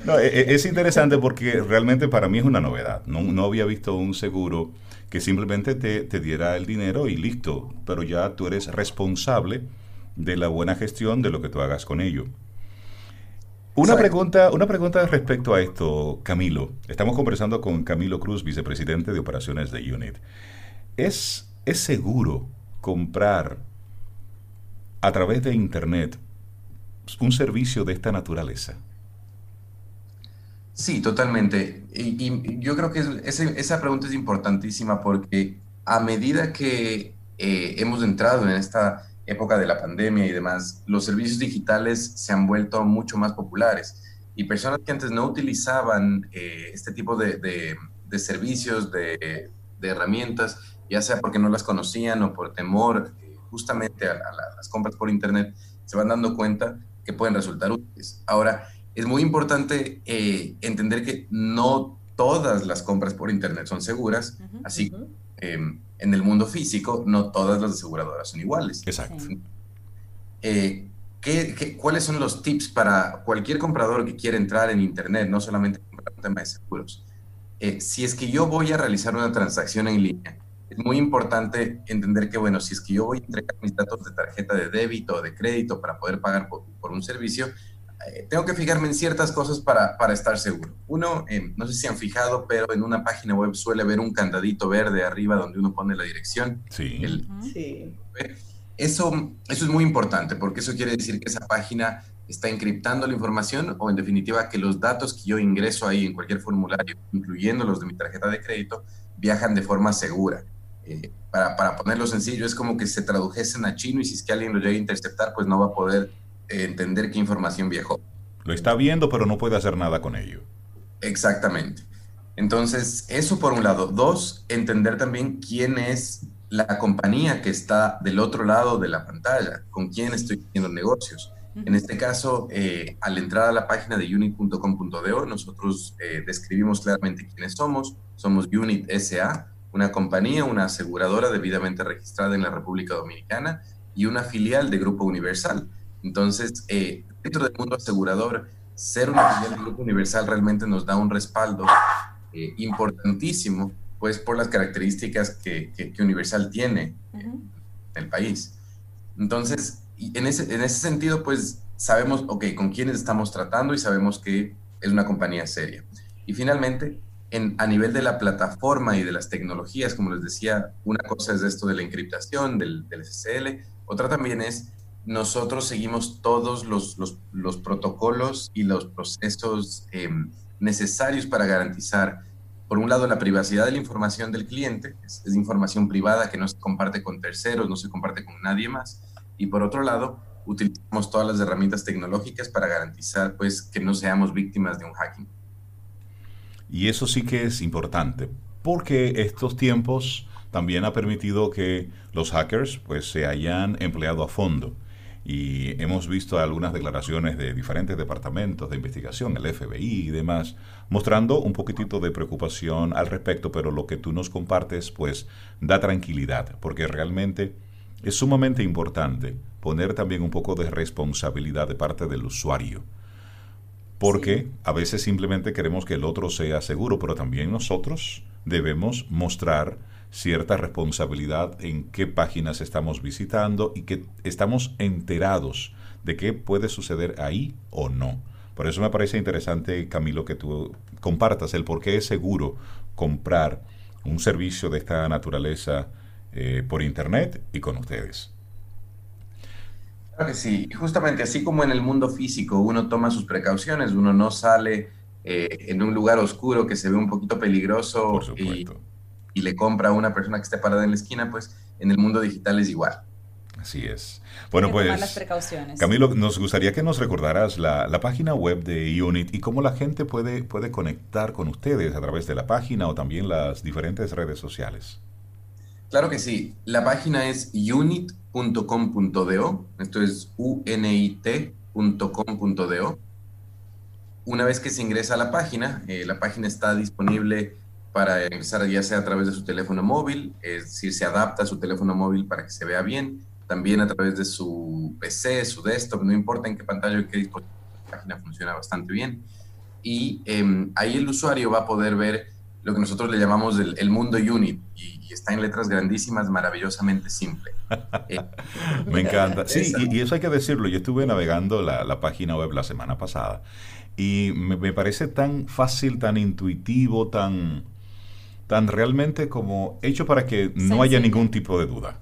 No, e, e, es interesante porque realmente para mí es una novedad. No, no había visto un seguro que simplemente te, te, diera el dinero y listo, pero ya tú eres responsable de la buena gestión de lo que tú hagas con ello. Una pregunta, una pregunta respecto a esto, Camilo. Estamos conversando con Camilo Cruz, vicepresidente de operaciones de UNIT. ¿Es, ¿Es seguro comprar a través de Internet un servicio de esta naturaleza? Sí, totalmente. Y, yo creo que esa pregunta es importantísima porque a medida que eh, hemos entrado en esta época de la pandemia y demás, los servicios digitales se han vuelto mucho más populares y personas que antes no utilizaban eh, este tipo de, servicios, de, herramientas, ya sea porque no las conocían o por temor eh, justamente a, las compras por Internet, se van dando cuenta que pueden resultar útiles. Ahora, es muy importante eh, entender que no todas las compras por Internet son seguras, así que em, en el mundo físico no todas las aseguradoras son iguales. Exacto. Eh, ¿qué, cuáles son los tips para cualquier comprador que quiera entrar en Internet, no solamente comprar un tema de seguros? Eh, si es que yo voy a realizar una transacción en línea, es muy importante entender que, bueno, si es que yo voy a entregar mis datos de tarjeta de débito o de crédito para poder pagar por, por un servicio, eh, tengo que fijarme en ciertas cosas para, para estar seguro. Uno, eh, no sé si han fijado, pero en una página web suele haber un candadito verde arriba donde uno pone la dirección. Sí. sí. Eso, eso es muy importante porque eso quiere decir que esa página está encriptando la información o en definitiva que los datos que yo ingreso ahí en cualquier formulario, incluyendo los de mi tarjeta de crédito, viajan de forma segura. Eh, para, para ponerlo sencillo, es como que se tradujesen a chino y si es que alguien lo llega a interceptar, pues no va a poder entender qué información viajó. Lo está viendo, pero no puede hacer nada con ello. Exactamente. Entonces, eso por un lado. Dos, entender también quién es la compañía que está del otro lado de la pantalla, con quién estoy haciendo negocios. En este caso, eh, al entrar a la página de unit.com.do, nosotros eh, describimos claramente quiénes somos. Somos Unit SA, una compañía, una aseguradora debidamente registrada en la República Dominicana y una filial de Grupo Universal. Entonces, eh, dentro del mundo asegurador, ser una filial del Grupo Universal realmente nos da un respaldo eh, importantísimo, pues por las características que, que, Universal tiene en el país. Entonces, en ese, en ese sentido, pues sabemos, ok, con quiénes estamos tratando y sabemos que es una compañía seria. Y finalmente, en, a nivel de la plataforma y de las tecnologías, como les decía, una cosa es esto de la encriptación, del, del SSL, otra también es nosotros seguimos todos los, los, protocolos y los procesos em, necesarios para garantizar, por un lado, la privacidad de la información del cliente, es, información privada que no se comparte con terceros, no se comparte con nadie más, y por otro lado, utilizamos todas las herramientas tecnológicas para garantizar pues, que no seamos víctimas de un hacking. Y eso sí que es importante, porque estos tiempos también ha permitido que los hackers pues, se hayan empleado a fondo y hemos visto algunas declaraciones de diferentes departamentos de investigación, el FBI y demás, mostrando un poquitito de preocupación al respecto, pero lo que tú nos compartes pues da tranquilidad, porque realmente es sumamente importante poner también un poco de responsabilidad de parte del usuario. Porque a veces simplemente queremos que el otro sea seguro, pero también nosotros debemos mostrar cierta responsabilidad en qué páginas estamos visitando y que estamos enterados de qué puede suceder ahí o no. Por eso me parece interesante, Camilo, que tú compartas el por qué es seguro comprar un servicio de esta naturaleza eh, por Internet y con ustedes. Claro que sí, justamente así como en el mundo físico uno toma sus precauciones, uno no sale eh, en un lugar oscuro que se ve un poquito peligroso y, y, le compra a una persona que esté parada en la esquina, pues en el mundo digital es igual. Así es. Bueno, pues, Camilo, nos gustaría que nos recordaras la, página web de Unit y cómo la gente puede, puede conectar con ustedes a través de la página o también las diferentes redes sociales. Claro que sí. La página es unit.com.do. Esto es unit.com.do. Una vez que se ingresa a la página, eh, la página está disponible para empezar ya sea a través de su teléfono móvil, es decir, se adapta a su teléfono móvil para que se vea bien también a través de su PC, su desktop, no importa en qué pantalla o qué dispositivo, la página funciona bastante bien. Y em, ahí el usuario va a poder ver lo que nosotros le llamamos el, mundo unit y, está en letras grandísimas, maravillosamente simple. (laughs) Eh, me encanta. Sí, y, eso hay que decirlo. Yo estuve navegando la, la página web la semana pasada y me, me, parece tan fácil, tan intuitivo, tan, tan realmente como hecho para que no haya ningún tipo de duda.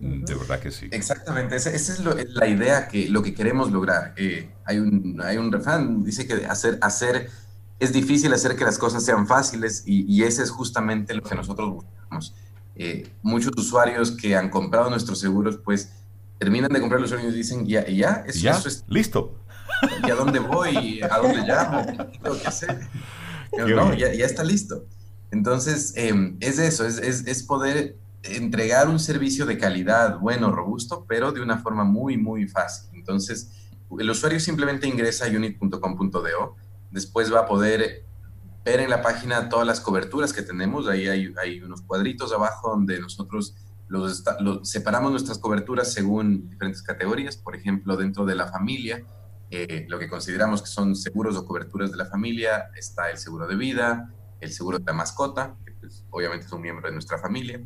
De verdad que sí. Exactamente, esa, es la idea, que lo que queremos lograr. Eh, hay, un, hay un refrán, dice que hacer, hacer, es difícil hacer que las cosas sean fáciles y, y ese es justamente lo que nosotros buscamos. Eh, muchos usuarios que han comprado nuestros seguros, pues terminan de comprar los seguros y dicen, ya, ya, eso, ¿Ya? es... Listo. ¿Y a dónde voy? ¿A dónde llamo? (laughs) ¿Qué hacer? no, ya, ya, está listo. Entonces, eh, es eso, es, es, es poder entregar un servicio de calidad, bueno, robusto, pero de una forma muy, muy fácil. Entonces, el usuario simplemente ingresa a unit.com.do, después va a poder ver en la página todas las coberturas que tenemos, ahí hay, unos cuadritos abajo donde nosotros los, separamos nuestras coberturas según diferentes categorías, por ejemplo, dentro de la familia, eh, lo que consideramos que son seguros o coberturas de la familia, está el seguro de vida, el seguro de la mascota, que pues, obviamente es un miembro de nuestra familia,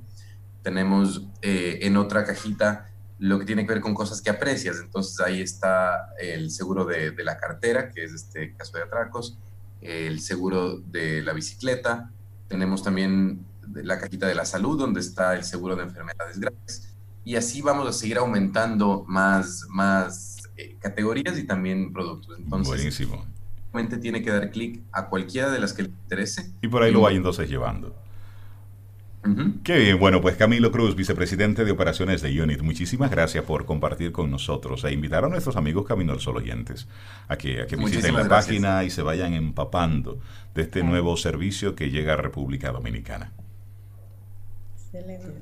tenemos eh, en otra cajita lo que tiene que ver con cosas que aprecias. Entonces ahí está el seguro de, la cartera, que es este caso de atracos, el seguro de la bicicleta. Tenemos también la cajita de la salud, donde está el seguro de enfermedades graves. Y así vamos a seguir aumentando más, más eh, categorías y también productos. Entonces, Buenísimo. Tiene que dar clic a cualquiera de las que le interese. Y por ahí lo va entonces llevando. Qué bien, bueno, pues Camilo Cruz, vicepresidente de operaciones de Unit, muchísimas gracias por compartir con nosotros e invitar a nuestros amigos Camino al Sol oyentes a que, a que visiten la página y se vayan empapando de este nuevo servicio que llega a República Dominicana.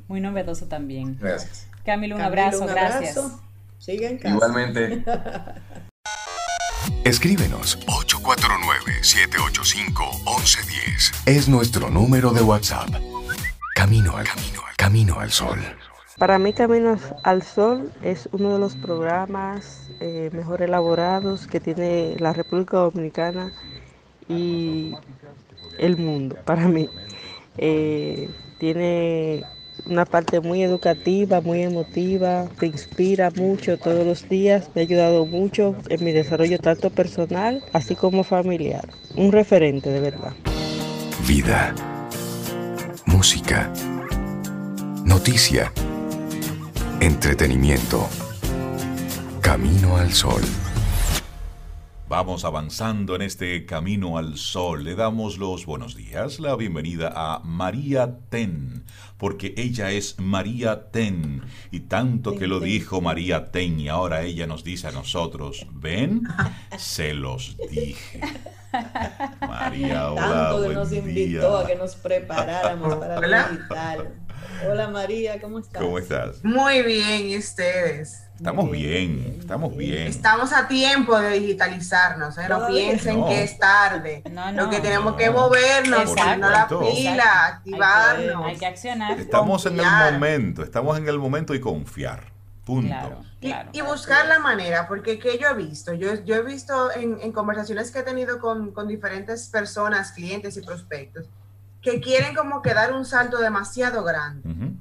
Muy novedoso también. Gracias. Camilo, un abrazo, gracias. Igualmente. (laughs) Escríbenos 849-785-1110. Es nuestro número de WhatsApp. Camino al camino, camino al sol. Para mí Camino al Sol es uno de los programas eh, mejor elaborados que tiene la República Dominicana y el mundo, para mí. Eh, tiene una parte muy educativa, muy emotiva, te inspira mucho todos los días, me ha ayudado mucho en mi desarrollo tanto personal así como familiar. Un referente de verdad. Vida música, noticia, entretenimiento. Camino al sol. Vamos avanzando en este camino al sol. Le damos los buenos días, la bienvenida a María Ten, porque ella es María Ten. Y tanto que lo dijo María Ten y ahora ella nos dice a nosotros, ven, se los dije. María, hola. Tanto que nos invitó a que nos preparáramos para digital. Hola María, ¿cómo estás? ¿Cómo estás? Muy bien, ¿y ustedes? Estamos bien, estamos bien. Estamos a tiempo de digitalizarnos, ¿eh? no piensen que es tarde. Lo que tenemos que movernos, ponernos la pila, activarnos. Hay que, accionar. Estamos en el momento, estamos en el momento y confiar. Punto. y, buscar la manera, porque que yo he visto, yo, yo he visto en, conversaciones que he tenido con, con diferentes personas, clientes y prospectos, que quieren como que dar un salto demasiado grande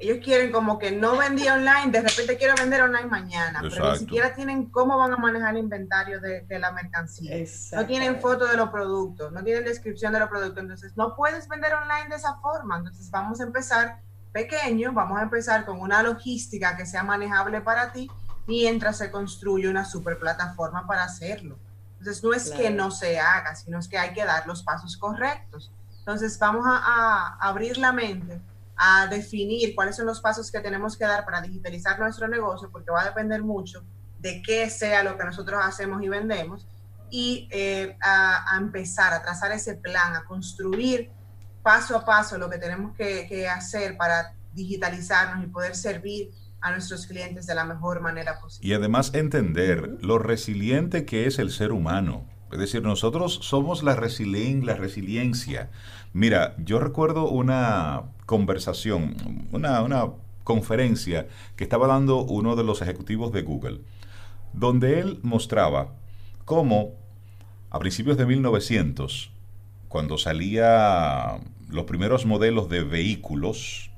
ellos quieren como que no vendía online, de repente quiero vender online mañana, pero ni siquiera tienen cómo van a manejar el inventario de, la mercancía. No tienen foto de los productos, no tienen descripción de los productos, entonces no puedes vender online de esa forma. Entonces vamos a empezar pequeño, vamos a empezar con una logística que sea manejable para ti mientras se construye una super plataforma para hacerlo. Entonces no es que no se haga, sino es que hay que dar los pasos correctos. Entonces vamos a abrir la mente a definir cuáles son los pasos que tenemos que dar para digitalizar nuestro negocio, porque va a depender mucho de qué sea lo que nosotros hacemos y vendemos, y eh, a, empezar a trazar ese plan, a construir paso a paso lo que tenemos que, hacer para digitalizarnos y poder servir a nuestros clientes de la mejor manera posible. Y además entender lo resiliente que es el ser humano. Es decir, nosotros somos la, la resiliencia. Mira, yo recuerdo una conversación, una, una conferencia que estaba dando uno de los ejecutivos de Google, donde él mostraba cómo a principios de 1900, cuando salía los primeros modelos de vehículos,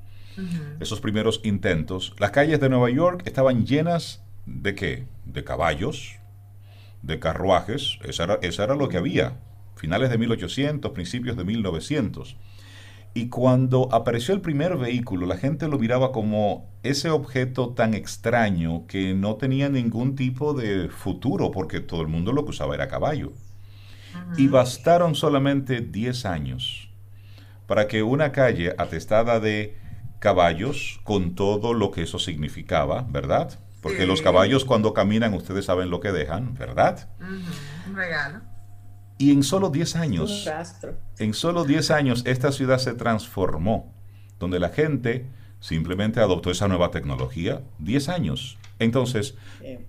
esos primeros intentos, las calles de Nueva York estaban llenas de qué? De caballos, de carruajes, eso era, eso era lo que había, finales de 1800, principios de 1900. Y cuando apareció el primer vehículo, la gente lo miraba como ese objeto tan extraño que no tenía ningún tipo de futuro, porque todo el mundo lo que usaba era caballo. Y bastaron solamente 10 años para que una calle atestada de caballos, con todo lo que eso significaba, ¿verdad? Porque los caballos cuando caminan, ustedes saben lo que dejan, ¿verdad? Un regalo. Y en solo 10 años, en solo 10 años, esta ciudad se transformó, donde la gente simplemente adoptó esa nueva tecnología. 10 años. Entonces,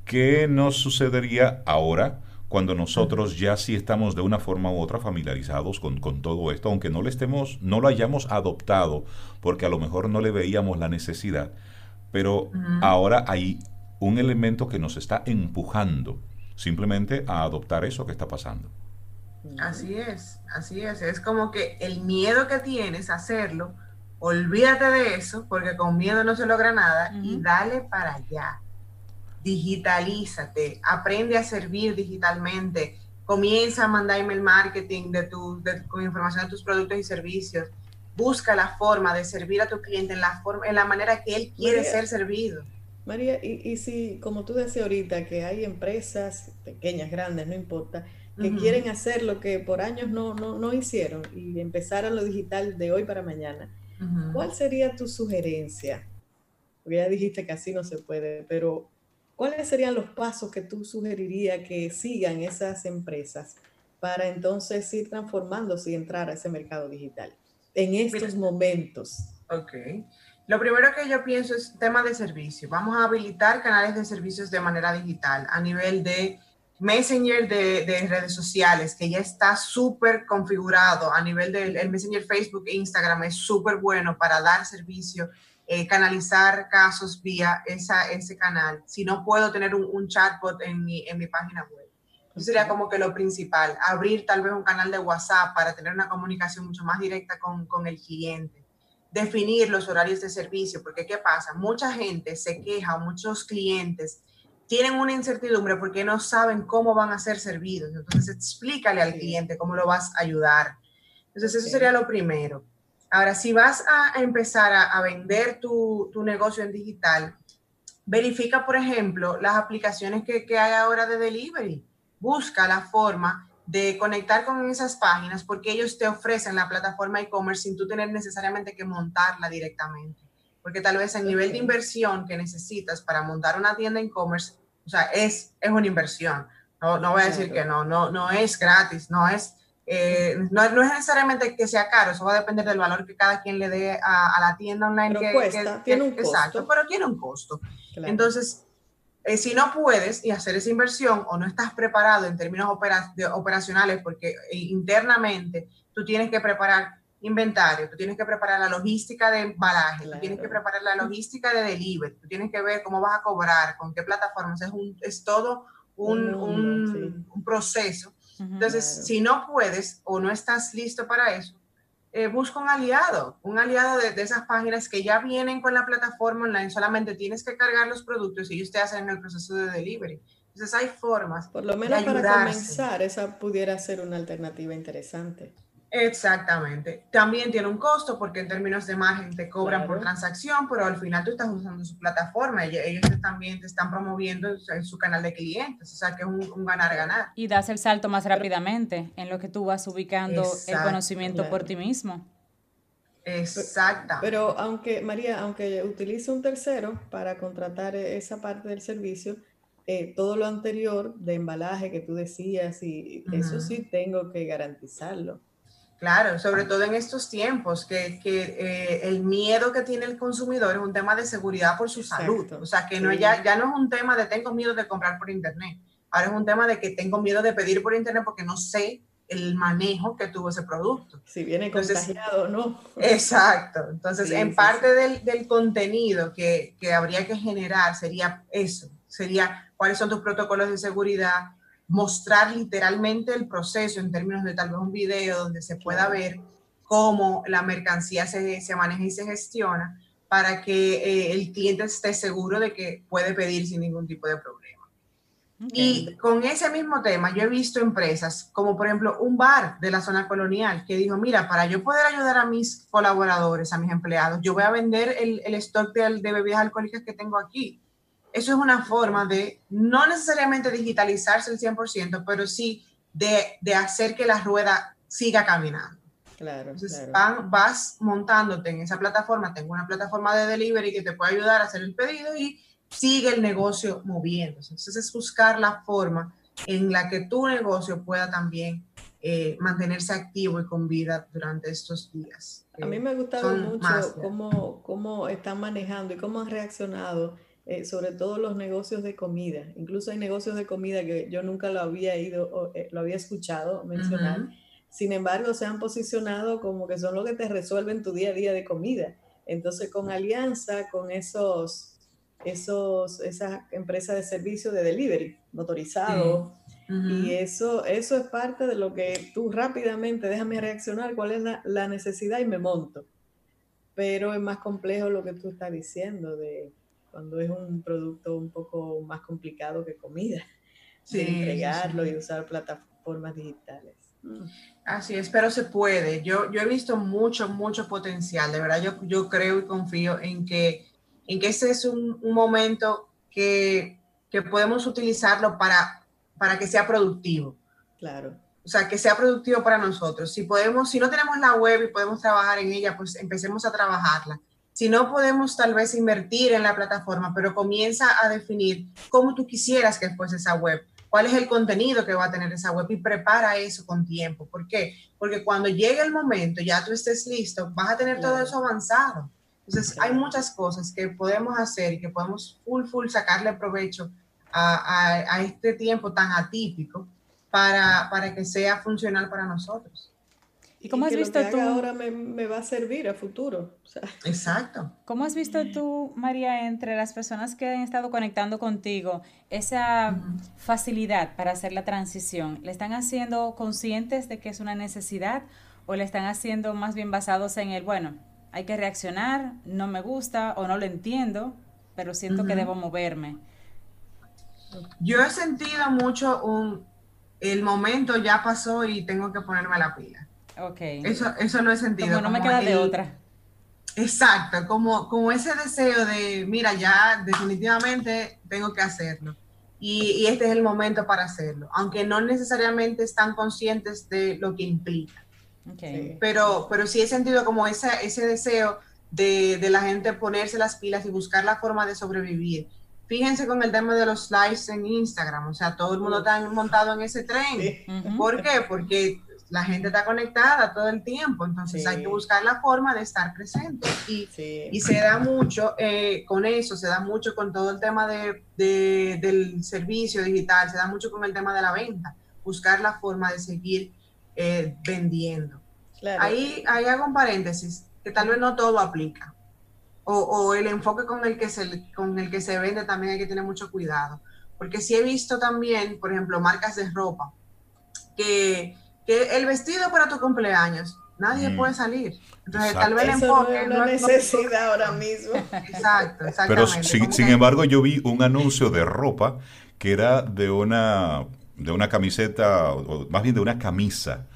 ¿qué nos sucedería ahora cuando nosotros ya sí estamos de una forma u otra familiarizados con, todo esto, aunque no lo estemos, no lo hayamos adoptado, porque a lo mejor no le veíamos la necesidad, pero ahora hay un elemento que nos está empujando simplemente a adoptar eso que está pasando. Así es, así es. Es como que el miedo que tienes a hacerlo, olvídate de eso, porque con miedo no se logra nada, y dale para allá. Digitalízate, aprende a servir digitalmente, comienza a mandar email marketing de tu, con información de tus productos y servicios. Busca la forma de servir a tu cliente en la, forma, en la manera que él quiere ser servido. María, y, y si, como tú decías ahorita, que hay empresas pequeñas, grandes, no importa, que quieren hacer lo que por años no, no, no, hicieron y empezar a lo digital de hoy para mañana, ¿cuál sería tu sugerencia? Porque ya dijiste que así no se puede, pero ¿cuáles serían los pasos que tú sugerirías que sigan esas empresas para entonces ir transformándose y entrar a ese mercado digital en estos momentos? Ok. Lo primero que yo pienso es tema de servicio. Vamos a habilitar canales de servicios de manera digital a nivel de Messenger de, redes sociales, que ya está súper configurado a nivel del Messenger Facebook e Instagram, es súper bueno para dar servicio, eh, canalizar casos vía esa, ese canal. Si no puedo tener un, chatbot en mi, en mi página web. Eso sería como que lo principal, abrir tal vez un canal de WhatsApp para tener una comunicación mucho más directa con, con el cliente. Definir los horarios de servicio, porque ¿qué pasa? Mucha gente se queja, muchos clientes tienen una incertidumbre porque no saben cómo van a ser servidos. Entonces, explícale al cliente cómo lo vas a ayudar. Entonces, eso sería lo primero. Ahora, si vas a empezar a, vender tu, negocio en digital, verifica, por ejemplo, las aplicaciones que, que hay ahora de delivery. Busca la forma de conectar con esas páginas porque ellos te ofrecen la plataforma e-commerce sin tú tener necesariamente que montarla directamente. Porque tal vez el nivel de inversión que necesitas para montar una tienda e-commerce o sea, es, es una inversión. No, no voy a decir que no, no, no es gratis, no es, eh, no, no, es necesariamente que sea caro, eso va a depender del valor que cada quien le dé a, la tienda online. Pero cuesta, tiene un costo. Exacto, pero tiene un costo. Entonces, eh, si no puedes y hacer esa inversión o no estás preparado en términos operacionales, porque eh, internamente tú tienes que preparar inventario, tú tienes que preparar la logística de embalaje, tú tienes que preparar la logística de delivery, tú tienes que ver cómo vas a cobrar, con qué plataformas, es, es todo un, un, proceso. Entonces, si no puedes o no estás listo para eso, eh, busca un aliado, un aliado de, esas páginas que ya vienen con la plataforma online, solamente tienes que cargar los productos y ellos te hacen el proceso de delivery. Entonces hay formas. Por lo menos para comenzar, esa pudiera ser una alternativa interesante. Exactamente. También tiene un costo porque en términos de margen te cobran por transacción, pero al final tú estás usando su plataforma. y Ellos también te están promoviendo en su canal de clientes. O sea que es un ganar-ganar. Y das el salto más rápidamente en lo que tú vas ubicando el conocimiento por ti mismo. Exacto. Pero aunque, María, aunque utilice un tercero para contratar esa parte del servicio, eh, todo lo anterior de embalaje que tú decías, y eso sí tengo que garantizarlo. Claro, sobre todo en estos tiempos, que, eh, el miedo que tiene el consumidor es un tema de seguridad por su salud. O sea, que no, ya, ya no es un tema de tengo miedo de comprar por internet. Ahora es un tema de que tengo miedo de pedir por internet porque no sé el manejo que tuvo ese producto. Si viene contagiado o no. Exacto. Entonces, en parte Del, del, contenido que, que habría que generar sería eso, sería cuáles son tus protocolos de seguridad, mostrar literalmente el proceso en términos de tal vez un video donde se pueda ver cómo la mercancía se, se maneja y se gestiona para que eh, el cliente esté seguro de que puede pedir sin ningún tipo de problema. Y con ese mismo tema, yo he visto empresas como por ejemplo un bar de la zona colonial que dijo, mira, para yo poder ayudar a mis colaboradores, a mis empleados, yo voy a vender el, el stock de, de bebidas alcohólicas que tengo aquí eso es una forma de no necesariamente digitalizarse el 100%, pero sí de, hacer que la rueda siga caminando. Claro, Entonces vas montándote en esa plataforma, tengo una plataforma de delivery que te puede ayudar a hacer el pedido y sigue el negocio moviéndose. Entonces es buscar la forma en la que tu negocio pueda también eh, mantenerse activo y con vida durante estos días. A mí me ha gustado mucho cómo, cómo están manejando y cómo han reaccionado eh, sobre todo los negocios de comida. Incluso hay negocios de comida que yo nunca lo había ido, eh, lo había escuchado mencionar. Sin embargo, se han posicionado como que son los que te resuelven tu día a día de comida. Entonces, con alianza con esos, esos, esas empresas de servicio de delivery motorizado. Y eso, eso es parte de lo que tú rápidamente, déjame reaccionar, cuál es la, la necesidad y me monto. Pero es más complejo lo que tú estás diciendo de cuando es un producto un poco más complicado que comida, sí, entregarlo y usar plataformas digitales. Mm. Así es, pero se puede. Yo, yo he visto mucho, mucho potencial. De verdad, yo, yo creo y confío en que, en que ese es un, un momento que, que, podemos utilizarlo para, para que sea productivo. Claro. O sea, que sea productivo para nosotros. Si podemos, si no tenemos la web y podemos trabajar en ella, pues empecemos a trabajarla si no podemos tal vez invertir en la plataforma, pero comienza a definir cómo tú quisieras que fuese esa web, cuál es el contenido que va a tener esa web y prepara eso con tiempo. ¿Por qué? Porque cuando llegue el momento, ya tú estés listo, vas a tener todo eso avanzado. Entonces, hay muchas cosas que podemos hacer y que podemos full, full sacarle provecho a, a, este tiempo tan atípico para, para que sea funcional para nosotros. ¿Y cómo has visto tú? ahora me, va a servir a futuro. Exacto. ¿Cómo has visto tú, María, entre las personas que han estado conectando contigo, esa facilidad para hacer la transición? ¿Le están haciendo conscientes de que es una necesidad o le están haciendo más bien basados en el, bueno, hay que reaccionar, no me gusta o no lo entiendo, pero siento que debo moverme? Yo he sentido mucho un, el momento ya pasó y tengo que ponerme la pila. Ok. Eso, eso lo he sentido. Como no me queda de otra. Exacto, como, como ese deseo de, mira, ya definitivamente tengo que hacerlo. Y, y, este es el momento para hacerlo, aunque no necesariamente están conscientes de lo que implica. Okay. Pero, pero sí he sentido como ese, ese deseo de, de, la gente ponerse las pilas y buscar la forma de sobrevivir. Fíjense con el tema de los likes en Instagram, o sea, todo el mundo está montado en ese tren. ¿Por qué? Porque la gente está conectada todo el tiempo, entonces hay que buscar la forma de estar presente. Y, y se da mucho eh, con eso, se da mucho con todo el tema de, del servicio digital, se da mucho con el tema de la venta, buscar la forma de seguir eh, vendiendo. Ahí, ahí hago un paréntesis, que tal vez no todo aplica. O, o, el enfoque con el, que se, con el que se vende también hay que tener mucho cuidado. Porque sí he visto también, por ejemplo, marcas de ropa, que que el vestido para tu cumpleaños, nadie mm. puede salir. Entonces, tal vez el enfoque no es necesidad ahora mismo. Exacto, (laughs) exactamente. Pero sin, embargo, yo vi un anuncio de ropa que era de una, de una camiseta, o más bien de una camisa,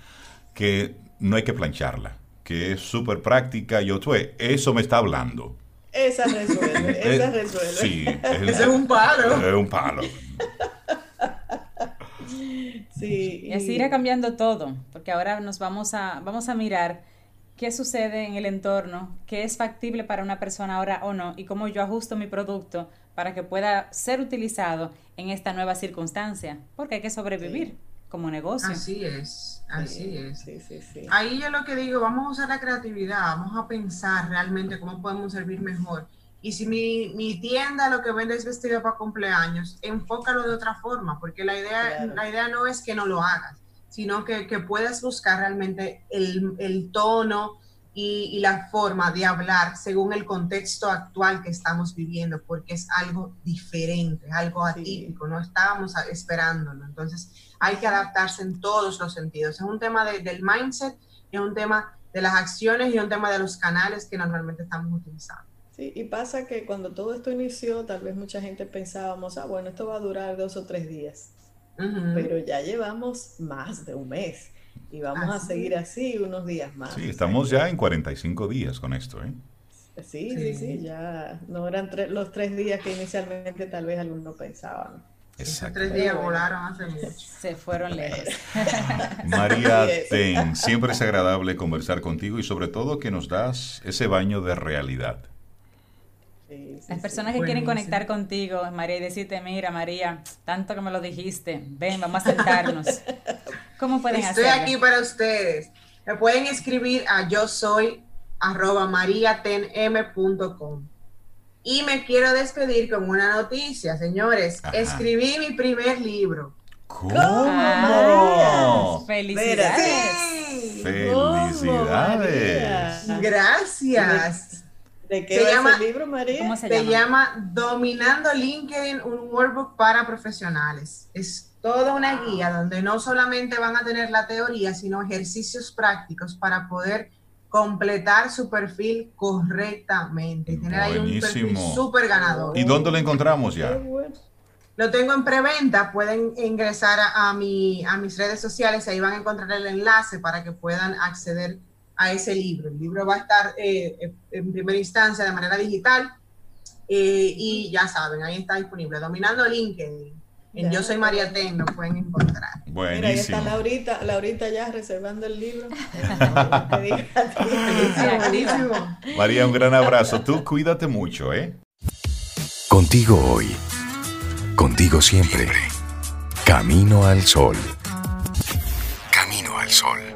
que no hay que plancharla, que es súper práctica. Y otro, eso me está hablando. Esa resuelve, (laughs) esa resuelve. Sí, es, (laughs) es un palo. Es un palo. (laughs) Sí, y así irá cambiando todo, porque ahora nos vamos a, vamos a mirar qué sucede en el entorno, qué es factible para una persona ahora o no, y cómo yo ajusto mi producto para que pueda ser utilizado en esta nueva circunstancia, porque hay que sobrevivir como negocio. Así es, así es. Ahí yo lo que digo, vamos a usar la creatividad, vamos a pensar realmente cómo podemos servir mejor y si mi, mi, tienda lo que vende es vestido para cumpleaños, enfócalo de otra forma, porque la idea, la idea no es que no lo hagas, sino que, que puedas buscar realmente el, el tono y, y, la forma de hablar según el contexto actual que estamos viviendo, porque es algo diferente, algo atípico, no estábamos esperándolo. Entonces hay que adaptarse en todos los sentidos. Es un tema de, del mindset, es un tema de las acciones y un tema de los canales que normalmente estamos utilizando. Sí, y pasa que cuando todo esto inició, tal vez mucha gente pensábamos, ah, bueno, esto va a durar dos o tres días, pero ya llevamos más de un mes y vamos a seguir así unos días más. Sí, estamos ya en 45 días con esto, ¿eh? Sí, sí, sí, ya no eran los tres días que inicialmente tal vez algunos pensaban. Exacto. Tres días volaron hace mucho. Se fueron lejos. (laughs) María Ten, siempre es agradable conversar contigo y sobre todo que nos das ese baño de realidad. Las personas que quieren conectar contigo, María, y decirte, mira, María, tanto que me lo dijiste, ven, vamos a sentarnos. (laughs) ¿Cómo pueden Estoy hacerlo? Aquí para ustedes. Me pueden escribir a yo soy arroba mariatenm.com. Y me quiero despedir con una noticia, señores. Escribí mi primer libro. ¿Cómo? felicidades. Felicidades. Gracias. ¿De qué se llama, el libro, María? ¿Cómo se, llama? Dominando LinkedIn, un workbook para profesionales. Es toda una guía donde no solamente van a tener la teoría, sino ejercicios prácticos para poder completar su perfil correctamente tener ahí un perfil súper ganador. ¿Y dónde lo encontramos ya? Lo tengo en preventa, pueden ingresar a, mi, a mis redes sociales, ahí van a encontrar el enlace para que puedan acceder a ese libro. El libro va a estar eh, en primera instancia de manera digital eh, y ya saben, ahí está disponible. Dominando LinkedIn. En Yo Soy María Ten lo pueden encontrar. Buenísimo. Mira, ahí está Laurita, Laurita ya reservando el libro. (laughs) María, un gran abrazo. Tú cuídate mucho, ¿eh? Contigo hoy. Contigo siempre. Camino al sol. Camino al sol.